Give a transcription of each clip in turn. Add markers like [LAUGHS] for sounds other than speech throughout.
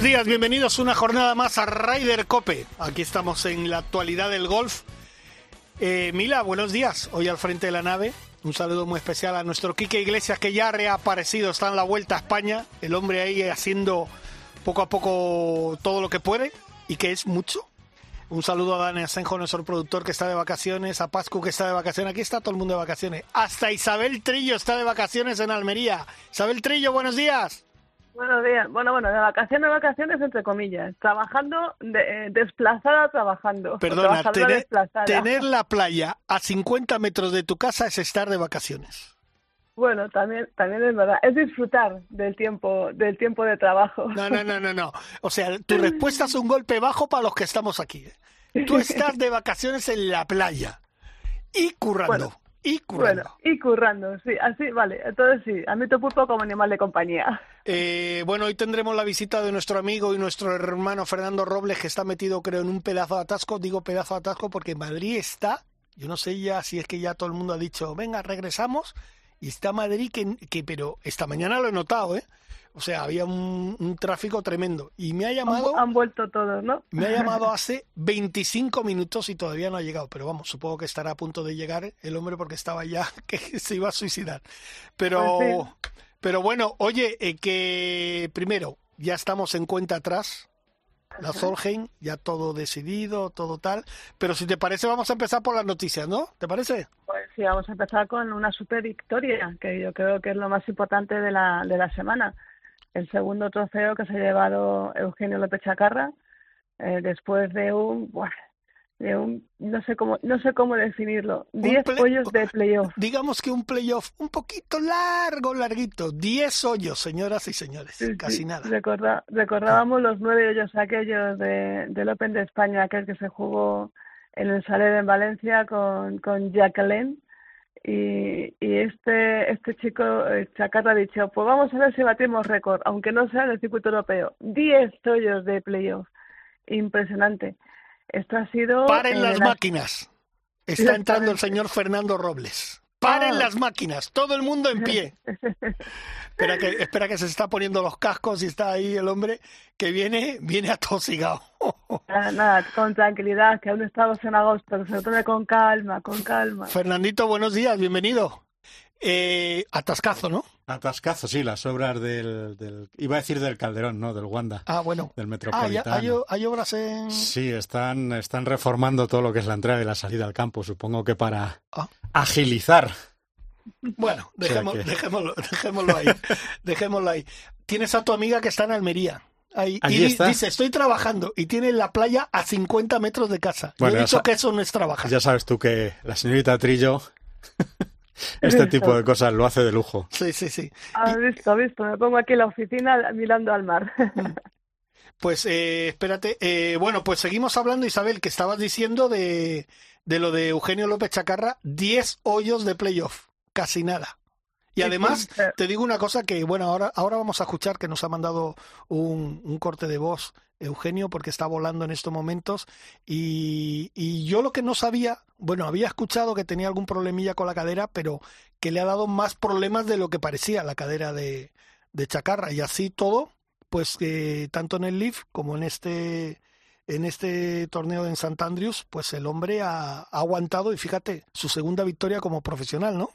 Buenos días, bienvenidos una jornada más a Ryder Cope. Aquí estamos en la actualidad del golf. Eh, Mila, buenos días. Hoy al frente de la nave. Un saludo muy especial a nuestro Quique Iglesias que ya ha reaparecido, está en la vuelta a España. El hombre ahí haciendo poco a poco todo lo que puede y que es mucho. Un saludo a Dani Asenjo, nuestro productor que está de vacaciones, a Pascu que está de vacaciones. Aquí está todo el mundo de vacaciones. Hasta Isabel Trillo está de vacaciones en Almería. Isabel Trillo, buenos días. Buenos días. Bueno, bueno, de vacaciones, vacaciones, entre comillas. Trabajando, de, eh, desplazada trabajando. Perdona, tener, desplazada. tener la playa a 50 metros de tu casa es estar de vacaciones. Bueno, también, también es verdad. Es disfrutar del tiempo, del tiempo de trabajo. No, no, no, no, no. O sea, tu [LAUGHS] respuesta es un golpe bajo para los que estamos aquí. ¿eh? Tú estás de vacaciones en la playa y currando. Bueno, y currando. Bueno, y currando, sí, así, vale. Entonces sí, admito pulpo como animal de compañía. Eh, bueno, hoy tendremos la visita de nuestro amigo y nuestro hermano Fernando Robles, que está metido, creo, en un pedazo de atasco. Digo pedazo de atasco porque Madrid está, yo no sé ya si es que ya todo el mundo ha dicho, venga, regresamos, y está Madrid, que, que pero esta mañana lo he notado, ¿eh? O sea, había un, un tráfico tremendo. Y me ha llamado, han vuelto todos, ¿no? me ha llamado [LAUGHS] hace 25 minutos y todavía no ha llegado. Pero vamos, supongo que estará a punto de llegar el hombre porque estaba ya [LAUGHS] que se iba a suicidar. Pero, Pues pero bueno, oye, eh, que primero, ya estamos en cuenta atrás. La Solheim, ya todo decidido, todo tal. Pero si te parece, vamos a empezar por las noticias, ¿no? ¿Te parece? Pues sí, vamos a empezar con una super victoria, que yo creo que es lo más importante de la, de la semana. El segundo trofeo que se ha llevado Eugenio López Chacarra, eh, después de un, buah, de un, no sé cómo, no sé cómo definirlo, Un diez play- hoyos de [LAUGHS] playoff. Digamos que un playoff un poquito largo, larguito. 10 hoyos, señoras y señores. Sí, Casi sí. nada. Recorda- recordábamos los nueve hoyos aquellos de, del Open de España, aquel que se jugó en el Saler en Valencia con, con Jacqueline. Y, y este, este chico, eh, Chacarra, ha dicho, pues vamos a ver si batimos récord, aunque no sea en el circuito europeo. Diez hoyos de playoff. Impresionante. Esto ha sido... Paren las la- máquinas. Está entrando el señor Fernando Robles. Paren Ah. las máquinas. Todo el mundo en pie. [LAUGHS] Espera que, espera que se está poniendo los cascos y está ahí el hombre que viene, viene atosigado. Nada, nada, con tranquilidad, que aún estamos en agosto, se lo tome con calma, con calma. Fernandito, buenos días, bienvenido. Eh, atascazo, ¿no? Atascazo, sí, las obras del, del- Iba a decir del Calderón, ¿no? Del Wanda, Ah, bueno. del Ah, Metropolitano. hay, hay obras en... Sí, están, están reformando todo lo que es la entrada y la salida al campo, supongo que para Ah. agilizar. Bueno, sea dejemos- que- dejémoslo, dejémoslo ahí. [LAUGHS] dejémoslo ahí. Tienes a tu amiga que está en Almería. Ahí, Allí y está. dice, estoy trabajando y tiene la playa a 50 metros de casa. Yo Bueno, he dicho que eso no es trabajar. Ya sabes tú que la señorita Trillo este tipo de cosas lo hace de lujo. Sí, sí, sí. Has visto, has visto, me pongo aquí en la oficina mirando al mar. Pues eh, espérate. eh, bueno, pues seguimos hablando, Isabel, que estabas diciendo de, de lo de Eugenio López Chacarra, 10 hoyos de playoff, casi nada. Y además, te digo una cosa que, bueno, ahora, ahora vamos a escuchar que nos ha mandado un, un corte de voz Eugenio porque está volando en estos momentos y, yo lo que no sabía, bueno, había escuchado que tenía algún problemilla con la cadera, pero que le ha dado más problemas de lo que parecía la cadera de, de Chacarra y así todo, pues que tanto en el Leaf como en este en este torneo en Sant Andrews, pues el hombre ha, aguantado y fíjate, su segunda victoria como profesional, ¿no?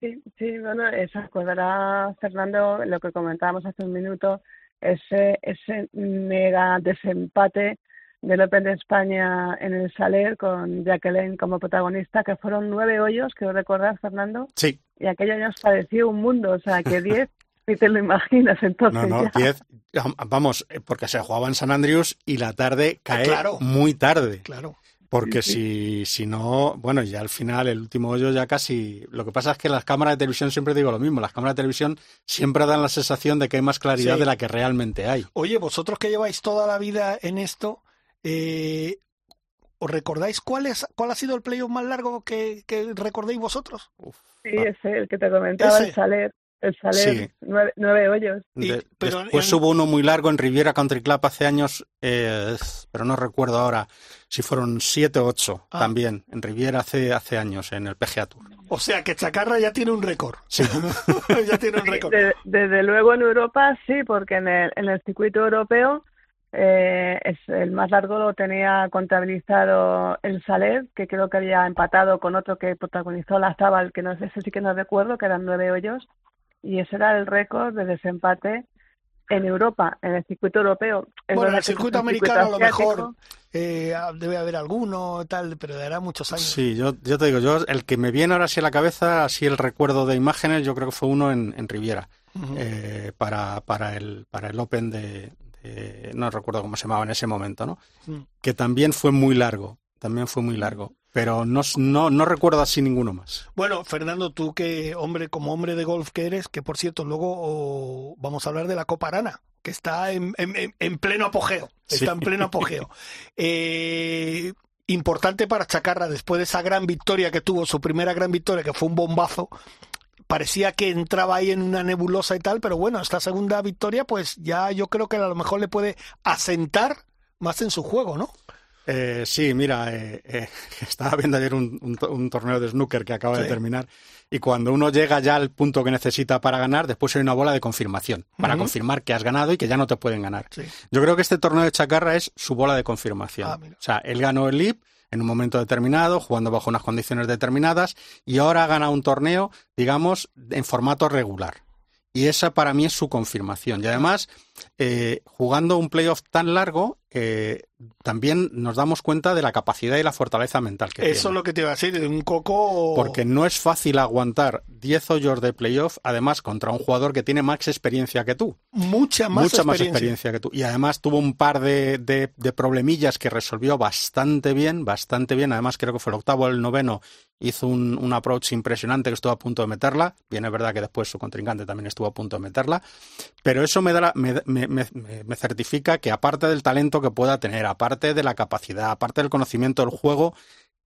Sí, sí, bueno, se acordará Fernando lo que comentábamos hace un minuto, ese, ese mega desempate del Open de España en el Saler con Jacqueline como protagonista, que fueron nueve hoyos, creo recordar, Fernando, Sí, y aquello nos pareció un mundo, o sea, que diez, [LAUGHS] ni te lo imaginas entonces no, no, ya. 10. Vamos, eh, porque se jugaba en San Andrews y la tarde cae claro. muy tarde. Claro. Porque si, si no, bueno, ya al final, el último hoyo ya casi. Lo que pasa es que las cámaras de televisión siempre digo lo mismo. Las cámaras de televisión siempre dan la sensación de que hay más claridad Sí. de la que realmente hay. Oye, vosotros que lleváis toda la vida en esto, eh, ¿os recordáis cuál, es, cuál ha sido el playoff más largo que, que recordéis vosotros? Sí, ese, el que te comentaba, Ese. el Saler. El Saler, Sí. nueve, nueve hoyos. Y- De- pero después en- hubo uno muy largo en Riviera Country Club hace años, eh, pero no recuerdo ahora si fueron siete o ocho Ah. también en Riviera hace, hace años en el PGA Tour. O sea que Chacarra ya tiene un récord. Sí. [LAUGHS] ya tiene un récord. De- desde luego en Europa sí, porque en el, en el circuito europeo eh, es, el más largo lo tenía contabilizado el Saler, que creo que había empatado con otro que protagonizó la Zabal, que no sé, ese sí que no recuerdo, que eran nueve hoyos, y ese era el récord de desempate en Europa, en el circuito europeo. Bueno, en el circuito americano a lo mejor eh, debe haber alguno, tal, pero de hará muchos años. Sí, yo, yo te digo, yo el que me viene ahora sí a la cabeza, así el recuerdo de imágenes, yo creo que fue uno en, en Riviera, eh, para, para, el, para el Open de, de- no recuerdo cómo se llamaba en ese momento, ¿no? Mm. Que también fue muy largo, también fue muy largo, pero no, no, no recuerdo así ninguno más. Bueno, Fernando, tú que hombre, como hombre de golf que eres, que por cierto, luego oh, vamos a hablar de la Copa Arana, que está en, en- en- en pleno apogeo, Sí. está en pleno apogeo. [LAUGHS] Eh, importante para Chacarra, después de esa gran victoria que tuvo, su primera gran victoria, que fue un bombazo, parecía que entraba ahí en una nebulosa y tal, pero bueno, esta segunda victoria, pues ya yo creo que a lo mejor le puede asentar más en su juego, ¿no? Eh, sí, mira, eh, eh, [LAUGHS] estaba viendo ayer un, un to- un torneo de snooker que acaba Sí. de terminar y cuando uno llega ya al punto que necesita para ganar, después hay una bola de confirmación para confirmar que has ganado y que ya no te pueden ganar. Sí. Yo creo que este torneo de Chacarra es su bola de confirmación. Ah, o sea, él ganó el LIP en un momento determinado, jugando bajo unas condiciones determinadas, y ahora gana un torneo, digamos, en formato regular. Y esa para mí es su confirmación. Y además, eh, jugando un playoff tan largo, eh, también nos damos cuenta de la capacidad y la fortaleza mental que Eso tiene. es lo que te iba a decir, de un coco... Porque no es fácil aguantar 10 hoyos de playoff, además contra un jugador que tiene más experiencia que tú mucha más mucha más experiencia. experiencia que tú. Y además tuvo un par de, de- de problemillas que resolvió bastante bien, bastante bien. Además creo que fue el octavo o el noveno. Hizo un, un approach impresionante que estuvo a punto de meterla. Bien, es verdad que después su contrincante también estuvo a punto de meterla. Pero eso me, da la- me, me- me- me certifica que aparte del talento que pueda tener, aparte de la capacidad, aparte del conocimiento del juego,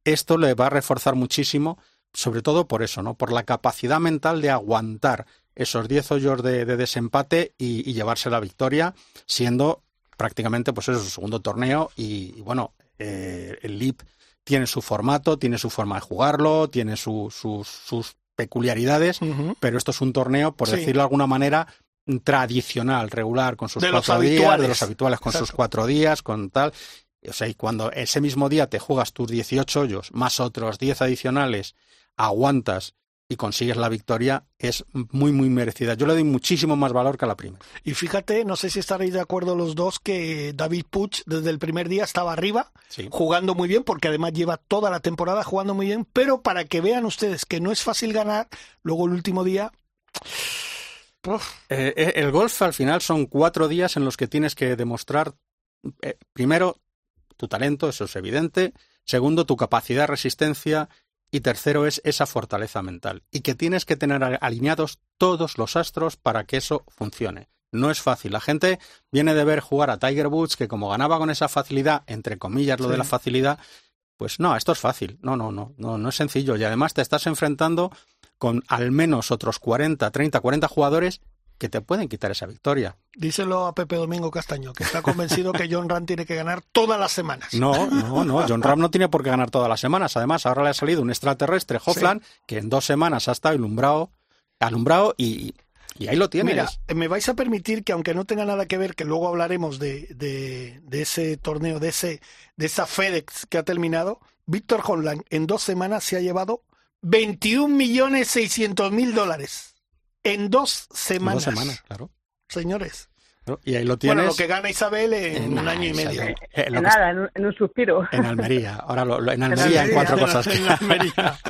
esto le va a reforzar muchísimo, sobre todo por eso, ¿no? Por la capacidad mental de aguantar esos 10 hoyos de, de desempate y, y llevarse la victoria, siendo prácticamente pues eso, su segundo torneo y, y bueno, eh, el LIP tiene su formato, tiene su forma de jugarlo, tiene su- sus, sus peculiaridades, pero esto es un torneo, por Sí. decirlo de alguna manera, tradicional, regular, con sus De cuatro días, habituales. de los habituales con sus cuatro días, con tal. O sea, y cuando ese mismo día te juegas tus 18 hoyos, más otros 10 adicionales, aguantas y consigues la victoria, es muy, muy merecida. Yo le doy muchísimo más valor que a la primera. Y fíjate, no sé si estaréis de acuerdo los dos, que David Puch desde el primer día estaba arriba, Sí. jugando muy bien, porque además lleva toda la temporada jugando muy bien, pero para que vean ustedes que no es fácil ganar, luego el último día... Eh, eh, el golf al final son cuatro días en los que tienes que demostrar, eh, primero, tu talento, eso es evidente. Segundo, tu capacidad de resistencia. Y tercero es esa fortaleza mental. Y que tienes que tener alineados todos los astros para que eso funcione. No es fácil. La gente viene de ver jugar a Tiger Woods, que como ganaba con esa facilidad, entre comillas lo Sí. de la facilidad, pues no, esto es fácil. No, no, no, no, no es sencillo. Y además te estás enfrentando con al menos otros 40, 30, 40 jugadores que te pueden quitar esa victoria. díselo a Pepe Domingo Castaño, que está convencido que John Ram tiene que ganar todas las semanas. No, no, no. John Ram no tiene por qué ganar todas las semanas. Además, ahora le ha salido un extraterrestre, Hofland, que en dos semanas ha estado alumbrado, alumbrado y, y ahí lo tienes. Mira, eh, me vais a permitir que aunque no tenga nada que ver, que luego hablaremos de, de, de ese torneo, de ese de esa FedEx que ha terminado, Víctor Holland en dos semanas se ha llevado 21 millones 600 mil dólares. En dos En semanas. dos semanas, claro. Señores. Y ahí lo tienes. Bueno, lo que gana Isabel en en un año y medio. Eh, que Nada, en un, en un suspiro. En Almería. Ahora lo, lo- en En Almería en cuatro en cosas. en Almería. [LAUGHS]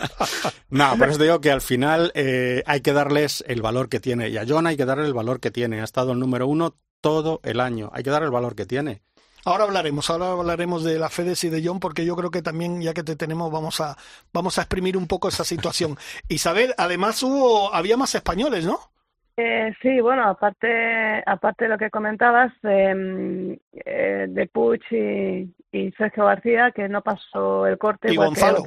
No, por eso te digo que al final eh, hay que darles el valor que tiene. Y a John hay que darle el valor que tiene. Ha estado el número uno todo el año. Hay que darle el valor que tiene. Ahora hablaremos, ahora hablaremos de la FedEx y de John, porque yo creo que también, ya que te tenemos, vamos a, vamos a exprimir un poco esa situación. [LAUGHS] Isabel, además hubo, había más españoles, ¿no? Eh, sí, bueno, aparte, aparte de lo que comentabas eh, eh, de Puch y, y, Sergio García, que no pasó el corte, y Gonzalo.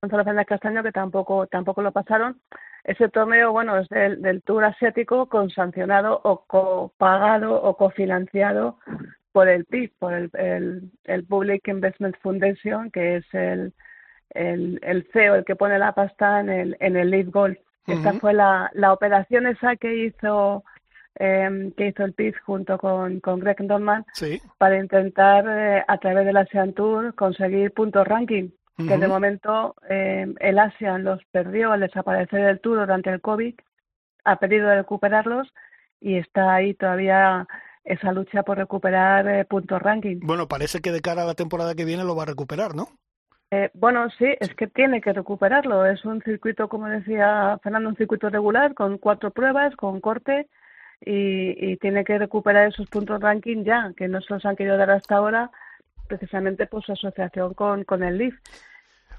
Gonzalo Fernández Castaño, que tampoco, tampoco lo pasaron. Ese torneo, bueno, es del, del Tour Asiático consancionado o copagado o cofinanciado por el PIB, por el, el, el Public Investment Foundation, que es el, el, el CEO, el que pone la pasta en el, en el Lead Golf. Esta fue la, la operación esa que hizo eh, que hizo el PIF junto con, con Greg Dorman sí. para intentar eh, a través del Asian Tour conseguir puntos ranking uh -huh. que de momento eh, el Asian los perdió al desaparecer del Tour durante el COVID ha pedido recuperarlos y está ahí todavía esa lucha por recuperar eh, puntos ranking. Bueno, parece que de cara a la temporada que viene lo va a recuperar, ¿no? Eh, bueno, sí, es que tiene que recuperarlo. Es un circuito, como decía Fernando, un circuito regular con cuatro pruebas, con corte y, y tiene que recuperar esos puntos ranking ya, que no se los han querido dar hasta ahora, precisamente por su asociación con, con el LIF.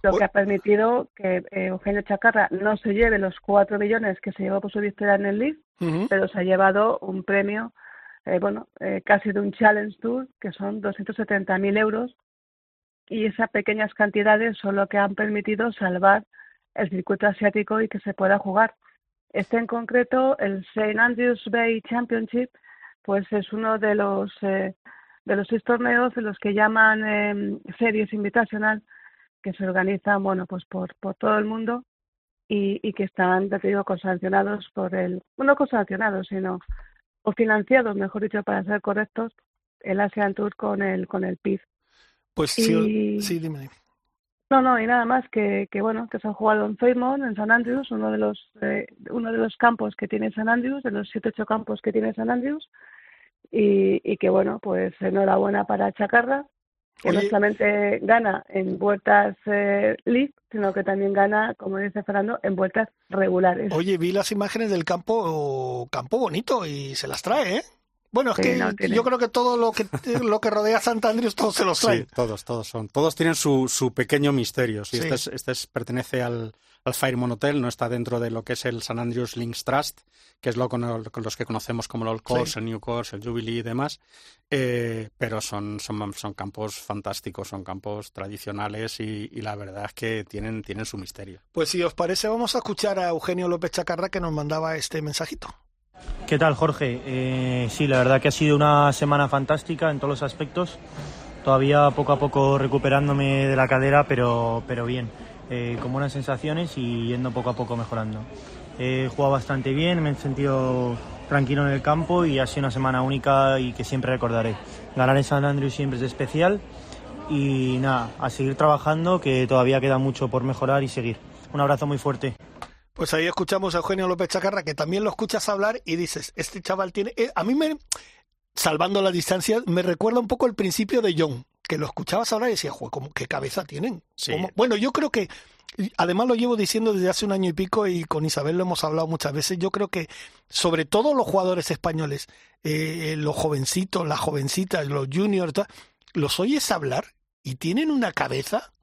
Lo que ha permitido que eh, Eugenio Chacarra no se lleve los cuatro millones que se llevó por su victoria en el LIF, uh -huh. pero se ha llevado un premio, eh, bueno, eh, casi de un Challenge Tour, que son 270.000 euros, y esas pequeñas cantidades son lo que han permitido salvar el circuito asiático y que se pueda jugar. Este en concreto, el St. Andrews Bay Championship, pues es uno de los eh, de los seis torneos de los que llaman eh, series invitacional que se organizan, bueno, pues por, por todo el mundo y, y que están, te digo, consancionados por el, no consancionados, sino o financiados, mejor dicho, para ser correctos, el Asian Tour con el con el PIF. Pues sí, sí, dime. No, no, y nada más que, que bueno, que se ha jugado en Fairmont, en San Andrews, uno de los eh, uno de los campos que tiene San Andrews, de los siete ocho campos que tiene San Andrews, y, y que bueno, pues enhorabuena para Chacarra, que no solamente gana en vueltas eh, sino que también gana, como dice Fernando, en vueltas regulares. Oye, vi las imágenes del campo, campo bonito y se las trae, ¿eh? Bueno, es que no, yo creo que todo lo que [LAUGHS] lo que rodea a Sant Andrews todos se los traen. Sí, todos, todos son. Todos tienen su, su pequeño misterio. Sí, Sí. Este, es, este es- pertenece al, al Fairmont Hotel, no está dentro de lo que es el San Andrews Links Trust, que es lo con, el- con los que conocemos como el Old Course, Sí. el New Course, el Jubilee y demás. Eh, pero son, son, son campos fantásticos, son campos tradicionales y, y la verdad es que tienen, tienen su misterio. Pues si os parece, vamos a escuchar a Eugenio López Chacarra que nos mandaba este mensajito. ¿Qué tal, Jorge? Eh, sí, la verdad que ha sido una semana fantástica en todos los aspectos. Todavía poco a poco recuperándome de la cadera, pero, pero bien, eh, con buenas sensaciones y yendo poco a poco mejorando. He jugado bastante bien, me he sentido tranquilo en el campo y ha sido una semana única y que siempre recordaré. Ganar en San Andrews siempre es especial y nada, a seguir trabajando que todavía queda mucho por mejorar y seguir. Un abrazo muy fuerte. Pues ahí escuchamos a Eugenio López Chacarra, que también lo escuchas hablar y dices, este chaval tiene... eh, a mí me, salvando la distancia, me recuerda un poco el principio de John, que lo escuchabas hablar y decía, "Jue, ¿cómo, ¿qué cabeza tienen? Sí. ¿Cómo?". Bueno, yo creo que, además lo llevo diciendo desde hace un año y pico y con Isabel lo hemos hablado muchas veces, yo creo que sobre todo los jugadores españoles, eh, los jovencitos, las jovencitas, los juniors, los oyes hablar y tienen una cabeza...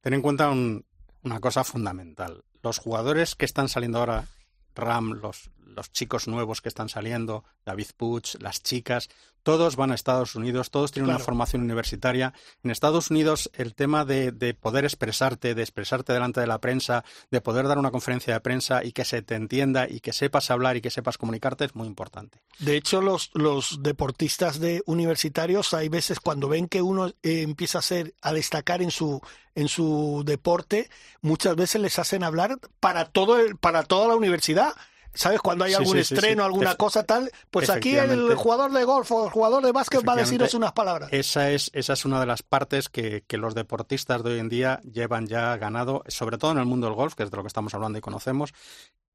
Ten en cuenta un- una cosa fundamental. Los jugadores que están saliendo ahora, Ram, los, los chicos nuevos que están saliendo, David Puig, las chicas, todos van a Estados Unidos, todos tienen Claro. una formación universitaria. En Estados Unidos el tema de, de poder expresarte, de expresarte delante de la prensa, de poder dar una conferencia de prensa y que se te entienda y que sepas hablar y que sepas comunicarte es muy importante. De hecho, los, los deportistas de universitarios, hay veces cuando ven que uno eh, empieza a ser, a destacar en su, en su deporte, muchas veces les hacen hablar para todo el, para toda la universidad. ¿Sabes? Cuando hay algún sí, sí, estreno, sí. alguna cosa tal, pues aquí el jugador de golf o el jugador de básquet va a deciros unas palabras. Esa es, esa es una de las partes que, que los deportistas de hoy en día llevan ya ganado, sobre todo en el mundo del golf, que es de lo que estamos hablando y conocemos,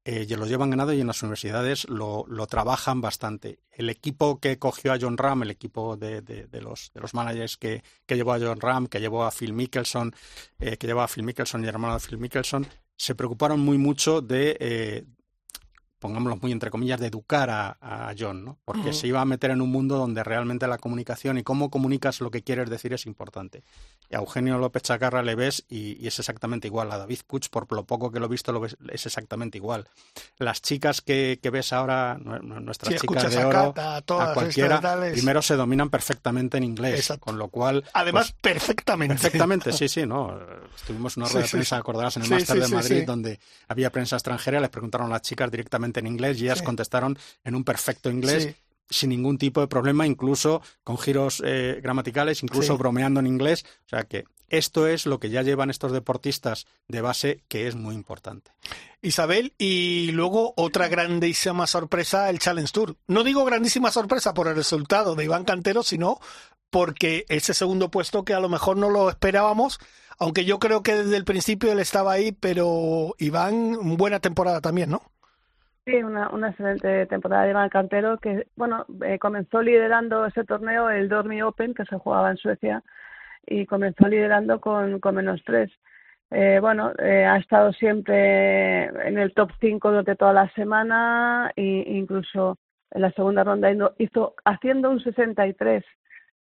eh, y lo llevan ganado y en las universidades lo, lo trabajan bastante. El equipo que cogió a John Ram, el equipo de, de- de los, de los managers que, que llevó a John Ram, que llevó a Phil Mickelson, eh, que llevó a Phil Mickelson y hermano de Phil Mickelson, se preocuparon muy mucho de, eh, pongámoslo muy entre comillas, de educar a, John, ¿no? Porque se iba a meter en un mundo donde realmente la comunicación y cómo comunicas lo que quieres decir es importante. A Eugenio López Chacarra le ves y, es exactamente igual. A David Puig, por lo poco que lo he visto, lo ves, es exactamente igual. Las chicas que, ves ahora, nuestras chicas de oro, a, cualquiera, primero se dominan perfectamente en inglés, con lo cual... Además, pues, perfectamente. Perfectamente, sí, sí, ¿no? Estuvimos una rueda de prensa, acordarás, en el Máster de Madrid, donde había prensa extranjera, les preguntaron a las chicas directamente en inglés y ellas contestaron en un perfecto inglés. Sin ningún tipo de problema, incluso con giros eh, gramaticales, incluso bromeando en inglés. O sea que esto es lo que ya llevan estos deportistas de base, que es muy importante. Isabel, y luego otra grandísima sorpresa, el Challenge Tour. No digo grandísima sorpresa por el resultado de Iván Cantero, sino porque ese segundo puesto que a lo mejor no lo esperábamos, aunque yo creo que desde el principio él estaba ahí, pero Iván, buena temporada también, ¿no? Sí, una, excelente temporada de Iván Cantero, que bueno eh, comenzó liderando ese torneo, el Dormi Open, que se jugaba en Suecia, y comenzó liderando con, con menos tres. Eh, bueno, eh, ha estado siempre en el top 5 durante toda la semana e incluso en la segunda ronda hizo haciendo un 63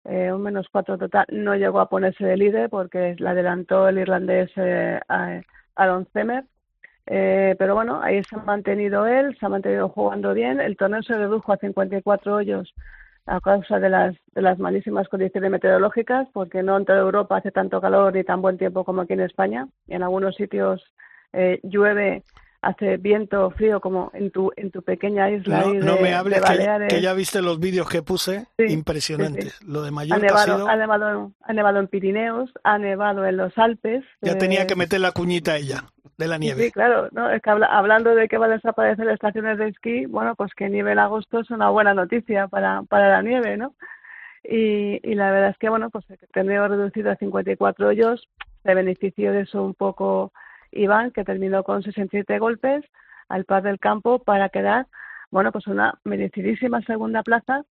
eh, un menos cuatro total, no llegó a ponerse de líder porque la adelantó el irlandés eh, Aaron Zemer. Eh, pero bueno, ahí se ha mantenido él, se ha mantenido jugando bien. El torneo se redujo a 54 hoyos a causa de las, de las malísimas condiciones meteorológicas, porque no en toda Europa hace tanto calor ni tan buen tiempo como aquí en España. Y en algunos sitios eh, llueve hace viento frío como en tu en tu pequeña isla no, de, no me hables que, ya viste los vídeos que puse impresionantes lo de Mallorca ha nevado, ha, nevado, ha nevado en Pirineos ha nevado en los Alpes ya tenía que meter la cuñita ella de la nieve. sí claro no es que hablando de que van a desaparecer las estaciones de esquí bueno pues que nieve en agosto es una buena noticia para para la nieve no y, y la verdad es que bueno pues tendría reducido a 54 hoyos se benefició de eso un poco Iván, que terminó con 67 golpes al par del campo para quedar, bueno, pues una merecidísima segunda plaza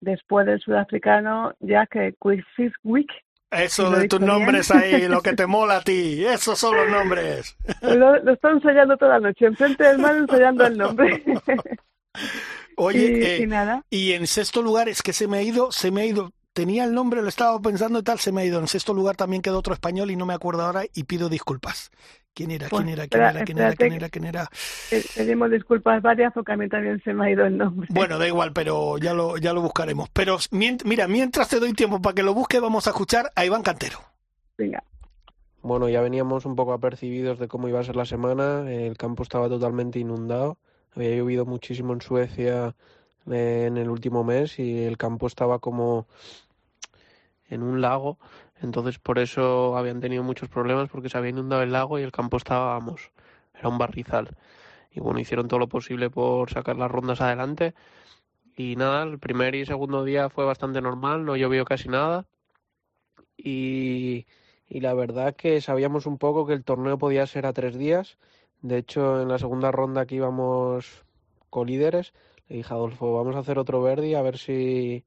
después del sudafricano Jack Quisiswick. Eso de tus nombres ahí, lo que te [LAUGHS] mola a ti, esos son los nombres. Lo, lo estoy ensayando toda la noche, enfrente del mar ensayando el nombre. [LAUGHS] Oye, y, eh, y en sexto lugar es que se me ha ido, se me ha ido, tenía el nombre, lo estaba pensando y tal, se me ha ido. En sexto lugar también quedó otro español y no me acuerdo ahora y pido disculpas. ¿Quién era? ¿Quién era? ¿Quién era? ¿Quién era? ¿Quién era? ¿Quién era? Pedimos disculpas varias porque a mí también se me ha ido el nombre. Bueno, da igual, pero ya lo, ya lo buscaremos. Pero mira, mientras te doy tiempo para que lo busque, vamos a escuchar a Iván Cantero. Venga. Bueno, ya veníamos un poco apercibidos de cómo iba a ser la semana. El campo estaba totalmente inundado. Había llovido muchísimo en Suecia eh, en el último mes y el campo estaba como en un lago entonces por eso habían tenido muchos problemas porque se había inundado el lago y el campo estaba, vamos, era un barrizal. Y bueno, hicieron todo lo posible por sacar las rondas adelante. Y nada, el primer y segundo día fue bastante normal, no llovió casi nada. Y, y la verdad que sabíamos un poco que el torneo podía ser a tres días. De hecho, en la segunda ronda que íbamos colíderes, le dije Adolfo, vamos a hacer otro Verdi a ver si,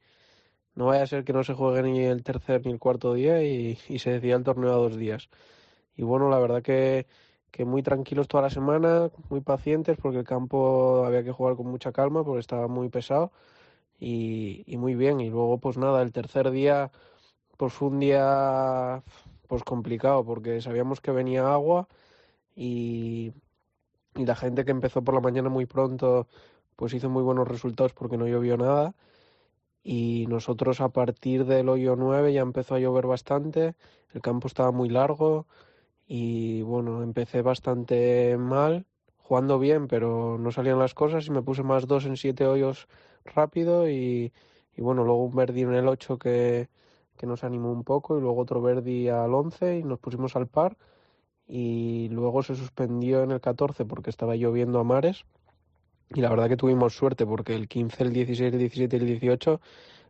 no vaya a ser que no se juegue ni el tercer ni el cuarto día y, se decía el torneo a dos días. Y bueno, la verdad que, que muy tranquilos toda la semana, muy pacientes porque el campo había que jugar con mucha calma porque estaba muy pesado y, y muy bien. Y luego pues nada, el tercer día pues fue un día pues complicado porque sabíamos que venía agua y, y la gente que empezó por la mañana muy pronto pues hizo muy buenos resultados porque no llovió nada y nosotros a partir del hoyo 9 ya empezó a llover bastante, el campo estaba muy largo y bueno, empecé bastante mal, jugando bien, pero no salían las cosas y me puse más dos en siete hoyos rápido y, y bueno, luego un verdi en el 8 que, que nos animó un poco y luego otro verdi al 11 y nos pusimos al par y luego se suspendió en el 14 porque estaba lloviendo a mares y la verdad que tuvimos suerte porque el 15, el 16, el 17 y el 18,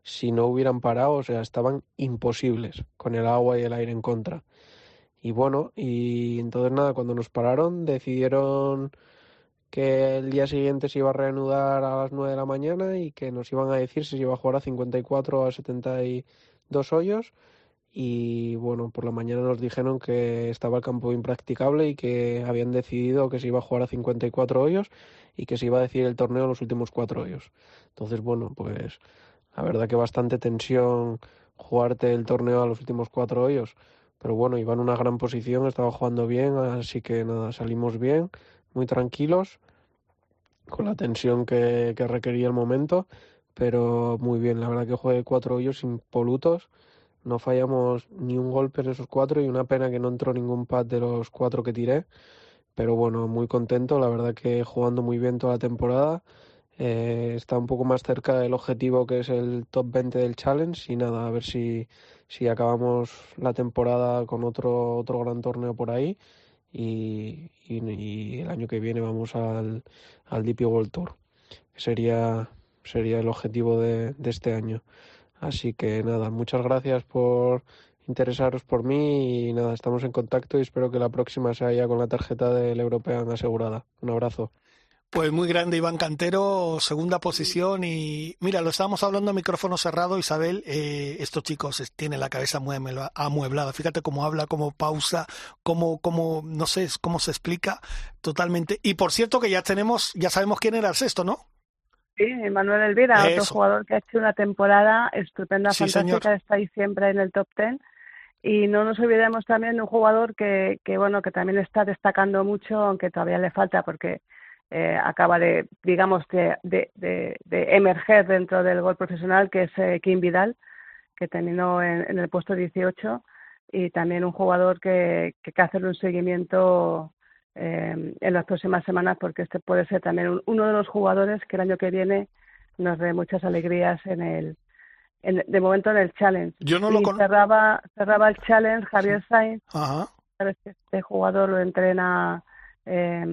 si no hubieran parado, o sea, estaban imposibles con el agua y el aire en contra. Y bueno, y entonces nada, cuando nos pararon decidieron que el día siguiente se iba a reanudar a las 9 de la mañana y que nos iban a decir si se iba a jugar a 54 o a 72 hoyos y bueno, por la mañana nos dijeron que estaba el campo impracticable y que habían decidido que se iba a jugar a 54 hoyos y que se iba a decidir el torneo en los últimos cuatro hoyos. Entonces, bueno, pues la verdad que bastante tensión jugarte el torneo a los últimos cuatro hoyos. Pero bueno, iba en una gran posición, estaba jugando bien, así que nada, salimos bien, muy tranquilos, con la tensión que, que requería el momento, pero muy bien, la verdad que jugué cuatro hoyos impolutos no fallamos ni un golpe en esos cuatro y una pena que no entró ningún pad de los cuatro que tiré. Pero bueno, muy contento, la verdad que jugando muy bien toda la temporada. Eh, está un poco más cerca del objetivo que es el top 20 del challenge y nada, a ver si, si acabamos la temporada con otro, otro gran torneo por ahí y, el año que viene vamos al, al DP World Tour, que sería, sería el objetivo de este año. Así que nada, muchas gracias por interesaros por mí y nada, estamos en contacto y espero que la próxima sea ya con la tarjeta del European asegurada. Un abrazo. Pues muy grande Iván Cantero, segunda posición y mira, lo estábamos hablando a micrófono cerrado, Isabel, eh, estos chicos tienen la cabeza muy amueblada, fíjate cómo habla, cómo pausa, cómo, cómo, no sé, cómo se explica totalmente. Y por cierto que ya tenemos, ya sabemos quién era el sexto, ¿no? Sí, Manuel Elvira, otro jugador que ha hecho una temporada estupenda, fantástica, está ahí siempre en el top ten. Y no nos olvidemos también de un jugador que, que, bueno, que también está destacando mucho, aunque todavía le falta porque eh, acaba de, digamos, de, de, de, emerger dentro del gol profesional, que es eh, Kim Vidal, que terminó en, en, el puesto 18, y también un jugador que, que, que hace un seguimiento eh, en las próximas semanas porque este puede ser también uno de los jugadores que el año que viene nos dé muchas alegrías en el de momento en el challenge. Yo no lo cerraba cerraba el challenge Javier Sainz. Ajá. este jugador lo entrena eh,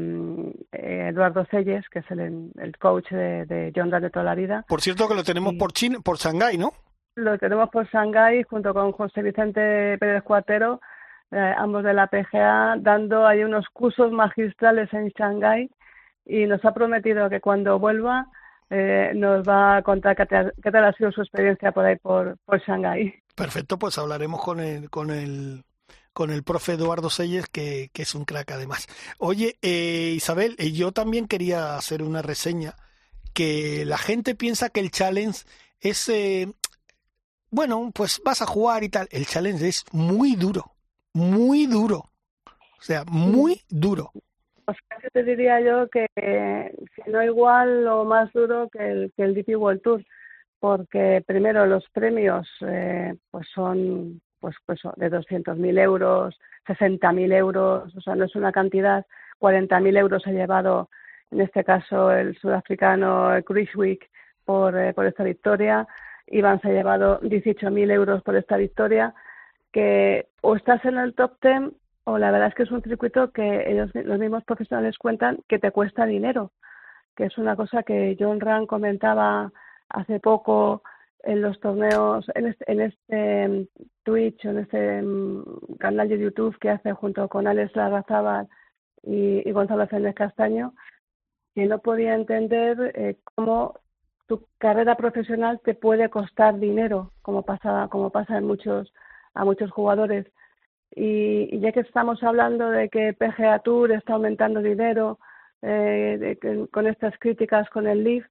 Eduardo Selles que es el, el coach de, de John de toda la vida. Por cierto que lo tenemos por China, por Shanghái no lo tenemos por Shanghái junto con José Vicente Pérez Cuatero eh, ambos de la PGA, dando ahí unos cursos magistrales en Shanghái y nos ha prometido que cuando vuelva eh, nos va a contar qué, tal ha sido su experiencia por ahí por, por Shanghái. Perfecto, pues hablaremos con el, con el, con el profe Eduardo Selles, que, que es un crack además. Oye, eh, Isabel, eh, yo también quería hacer una reseña, que la gente piensa que el challenge es, bueno, pues vas a jugar y tal. El challenge es muy duro muy duro. O sea, muy duro. Pues casi te diría yo que si no igual o más duro que el, que el DP World Tour, porque primero los premios eh, pues son pues, pues de 200.000 euros, 60.000 euros, o sea, no es una cantidad, 40.000 euros ha llevado en este caso el sudafricano Cruisewick por, eh, por esta victoria, Iván se ha llevado 18.000 euros por esta victoria, que o estás en el top ten o la verdad es que es un circuito que ellos los mismos profesionales cuentan que te cuesta dinero, que es una cosa que John Rand comentaba hace poco en los torneos, en este, en este mm, Twitch, en este mm, canal de YouTube que hace junto con Alex Larrazábal y, y Gonzalo Fernández Castaño, que no podía entender eh, cómo tu carrera profesional te puede costar dinero, como pasa, como pasa en muchos a muchos jugadores. Y, ya que estamos hablando de que PGA Tour está aumentando dinero eh, con estas críticas con el Leaf,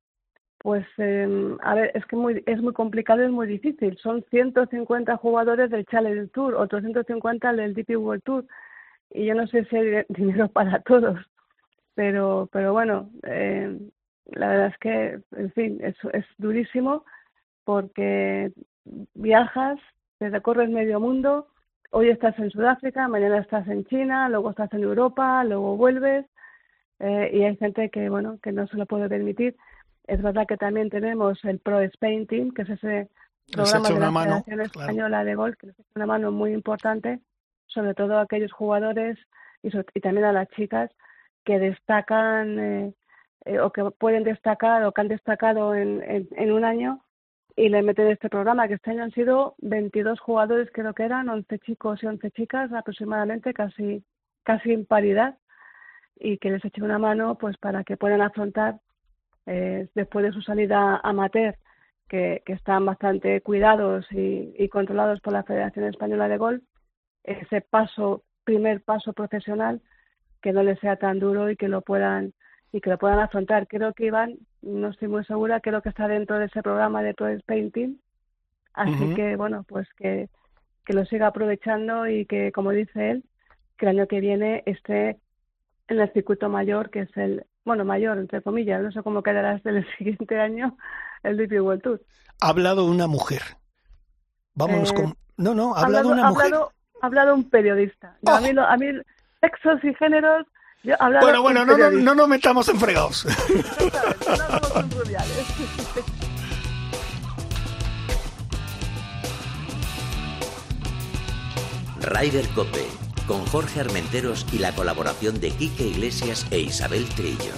pues eh, a ver, es que muy, es muy complicado y es muy difícil. Son 150 jugadores del Challenger Tour, otros 150 del DP World Tour. Y yo no sé si hay [LAUGHS] dinero para todos, pero, pero bueno, eh, la verdad es que, en fin, es, es durísimo porque viajas, te recorres medio mundo, hoy estás en Sudáfrica, mañana estás en China, luego estás en Europa, luego vuelves, eh, y hay gente que, bueno, que no se lo puede permitir. Es verdad que también tenemos el Pro Spain Team, que es ese programa de la Federación Española de Golf, que es una mano muy importante, sobre todo a aquellos jugadores y, y también a las chicas que destacan eh, eh, o que pueden destacar o que han destacado en, en, en un año y le meten este programa, que este año han sido 22 jugadores, creo que eran 11 chicos y 11 chicas aproximadamente, casi, casi en paridad, y que les eche una mano pues para que puedan afrontar eh, después de su salida amateur, que, están bastante cuidados y, controlados por la Federación Española de Golf, ese paso, primer paso profesional, que no les sea tan duro y que lo puedan y que lo puedan afrontar. Creo que Iván, no estoy muy segura, creo que está dentro de ese programa de Pro Painting, así que bueno, pues que, que lo siga aprovechando y que, como dice él, que el año que viene esté en el circuito mayor, que es el, bueno, mayor, entre comillas, no sé cómo quedará hasta el [LAUGHS] siguiente año el DP World Tour. Ha hablado una mujer. Vámonos eh, con... No, no, ha hablado, una mujer. Ha hablado un periodista. a, mí, a mí, sexos y géneros... Yo, bueno, bueno, no, no, no nos metamos en fregados. [LAUGHS] Cope, con Jorge Armenteros y la colaboración de Quique Iglesias e Isabel Trillo.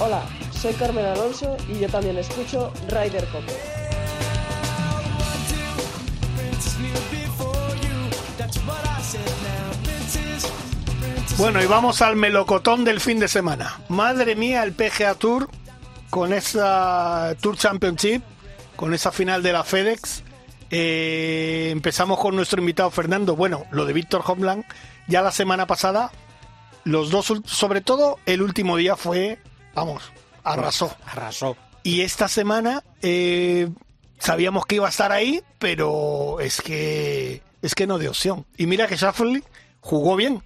Hola, soy Carmen Alonso y yo también escucho Ryder Cope. Bueno, y vamos al melocotón del fin de semana. Madre mía, el PGA Tour con esa Tour Championship, con esa final de la FedEx eh, empezamos con nuestro invitado Fernando. Bueno, lo de Víctor Homeland, ya la semana pasada, los dos, sobre todo el último día fue, vamos, arrasó. Arrasó. Y esta semana eh, sabíamos que iba a estar ahí, pero es que es que no de opción. Y mira que Shuffle jugó bien.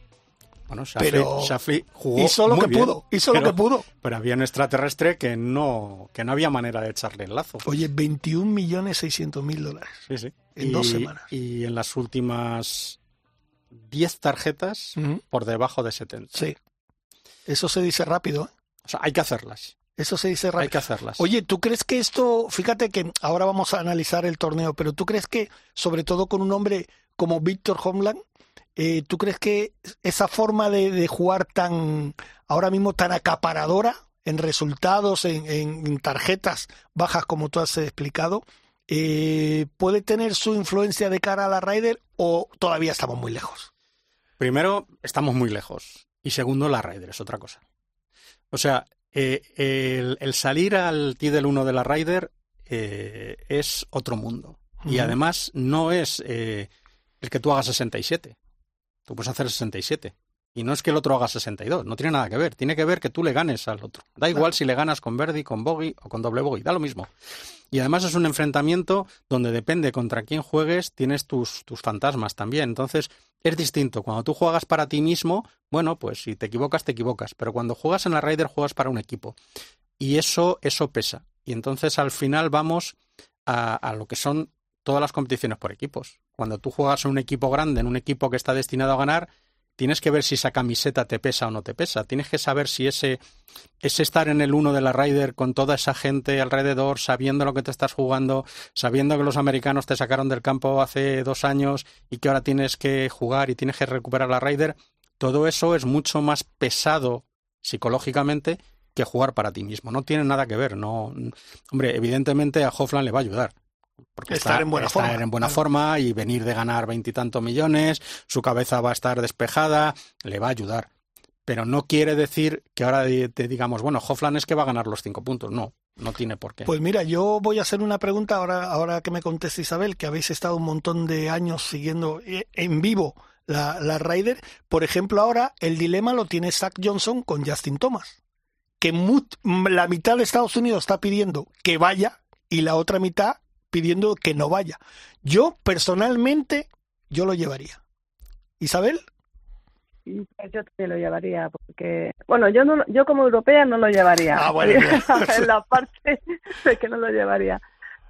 Bueno, Shafley, jugó hizo lo que pudo, hizo lo que pudo. Pero había un extraterrestre que no, que no había manera de echarle el lazo. Oye, 21 millones 600 mil dólares. Sí, sí. En dos semanas. Y en las últimas 10 tarjetas por debajo de 70. Sí. Eso se dice rápido. ¿eh? O sea, hay que hacerlas. Eso se dice rápido. Hay que hacerlas. Oye, ¿tú crees que esto, fíjate que ahora vamos a analizar el torneo, pero tú crees que, sobre todo con un hombre como Víctor Homeland, eh, ¿Tú crees que esa forma de, jugar tan ahora mismo tan acaparadora en resultados, en, tarjetas bajas como tú has explicado, eh, puede tener su influencia de cara a la Ryder o todavía estamos muy lejos? Primero, estamos muy lejos. Y segundo, la Ryder es otra cosa. O sea, eh, el, salir al T del 1 de la Ryder es otro mundo. Y además no es el que tú hagas 67. Tú puedes hacer 67. Y no es que el otro haga 62, no tiene nada que ver. Tiene que ver que tú le ganes al otro. Da igual si le ganas con Verdi, con Bogey o con doble Bogey, da lo mismo. Y además es un enfrentamiento donde depende contra quién juegues, tienes tus, tus fantasmas también. Entonces es distinto. Cuando tú juegas para ti mismo, bueno, pues si te equivocas, te equivocas. Pero cuando juegas en la Raider, juegas para un equipo. Y eso, eso pesa. Y entonces al final vamos a, a lo que son todas las competiciones por equipos. Cuando tú juegas en un equipo grande, en un equipo que está destinado a ganar, tienes que ver si esa camiseta te pesa o no te pesa. Tienes que saber si ese, ese estar en el uno de la Ryder con toda esa gente alrededor, sabiendo lo que te estás jugando, sabiendo que los americanos te sacaron del campo hace dos años y que ahora tienes que jugar y tienes que recuperar la Ryder, todo eso es mucho más pesado psicológicamente que jugar para ti mismo. No tiene nada que ver. No, hombre, evidentemente a Hoffland le va a ayudar porque estar en buena forma. en buena forma y venir de ganar veintitantos millones, su cabeza va a estar despejada, le va a ayudar. Pero no quiere decir que ahora te digamos, bueno, Hoffland es que va a ganar los cinco puntos. No, no tiene por qué. Pues mira, yo voy a hacer una pregunta ahora, ahora que me conteste Isabel, que habéis estado un montón de años siguiendo eh, en vivo la, la Ryder. Por ejemplo, ahora el dilema lo tiene Zach Johnson con Justin Thomas. Que la mitad de Estados Unidos está pidiendo que vaya y la otra mitad pidiendo que no vaya. Yo personalmente, yo lo llevaría. Isabel. Yo también lo llevaría, porque, bueno, yo no, yo como europea no lo llevaría. Ah, bueno, en [LAUGHS] la parte de que no lo llevaría.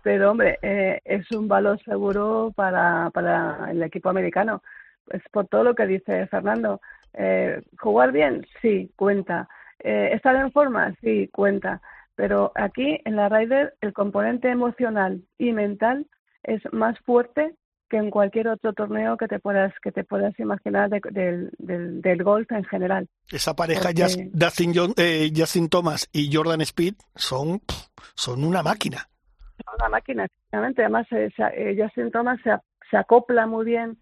Pero, hombre, eh, es un valor seguro para, para el equipo americano. Es por todo lo que dice Fernando. Eh, ¿Jugar bien? Sí, cuenta. Eh, ¿Estar en forma? Sí, cuenta. Pero aquí en la Ryder el componente emocional y mental es más fuerte que en cualquier otro torneo que te puedas que te puedas imaginar del, del, golf en general. Esa pareja Justin, eh, Justin, Thomas y Jordan Speed son, son una máquina. Una máquina, efectivamente. Además, eh, eh, Justin Thomas se, se, acopla muy bien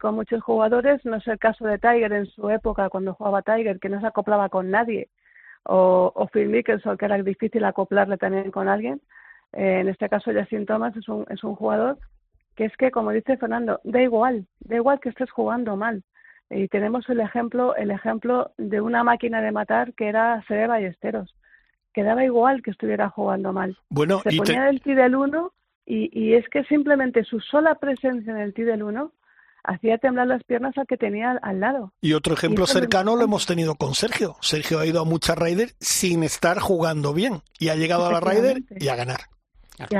con muchos jugadores. No es el caso de Tiger en su época, cuando jugaba Tiger, que no se acoplaba con nadie o, o Phil Mickelson, que era difícil acoplarle también con alguien. Eh, en este caso, Justin Thomas es un, es un jugador que es que, como dice Fernando, da igual, da igual que estés jugando mal. Y tenemos el ejemplo, el ejemplo de una máquina de matar que era Sede Ballesteros, que daba igual que estuviera jugando mal. Bueno, Se y te- ponía el del 1 y, y es que simplemente su sola presencia en el ti del 1 hacía temblar las piernas al que tenía al, lado. Y otro ejemplo Y cercano lo hemos tenido con Sergio. Sergio ha ido a muchas Raiders sin estar jugando bien y ha llegado a la Raider y a ganar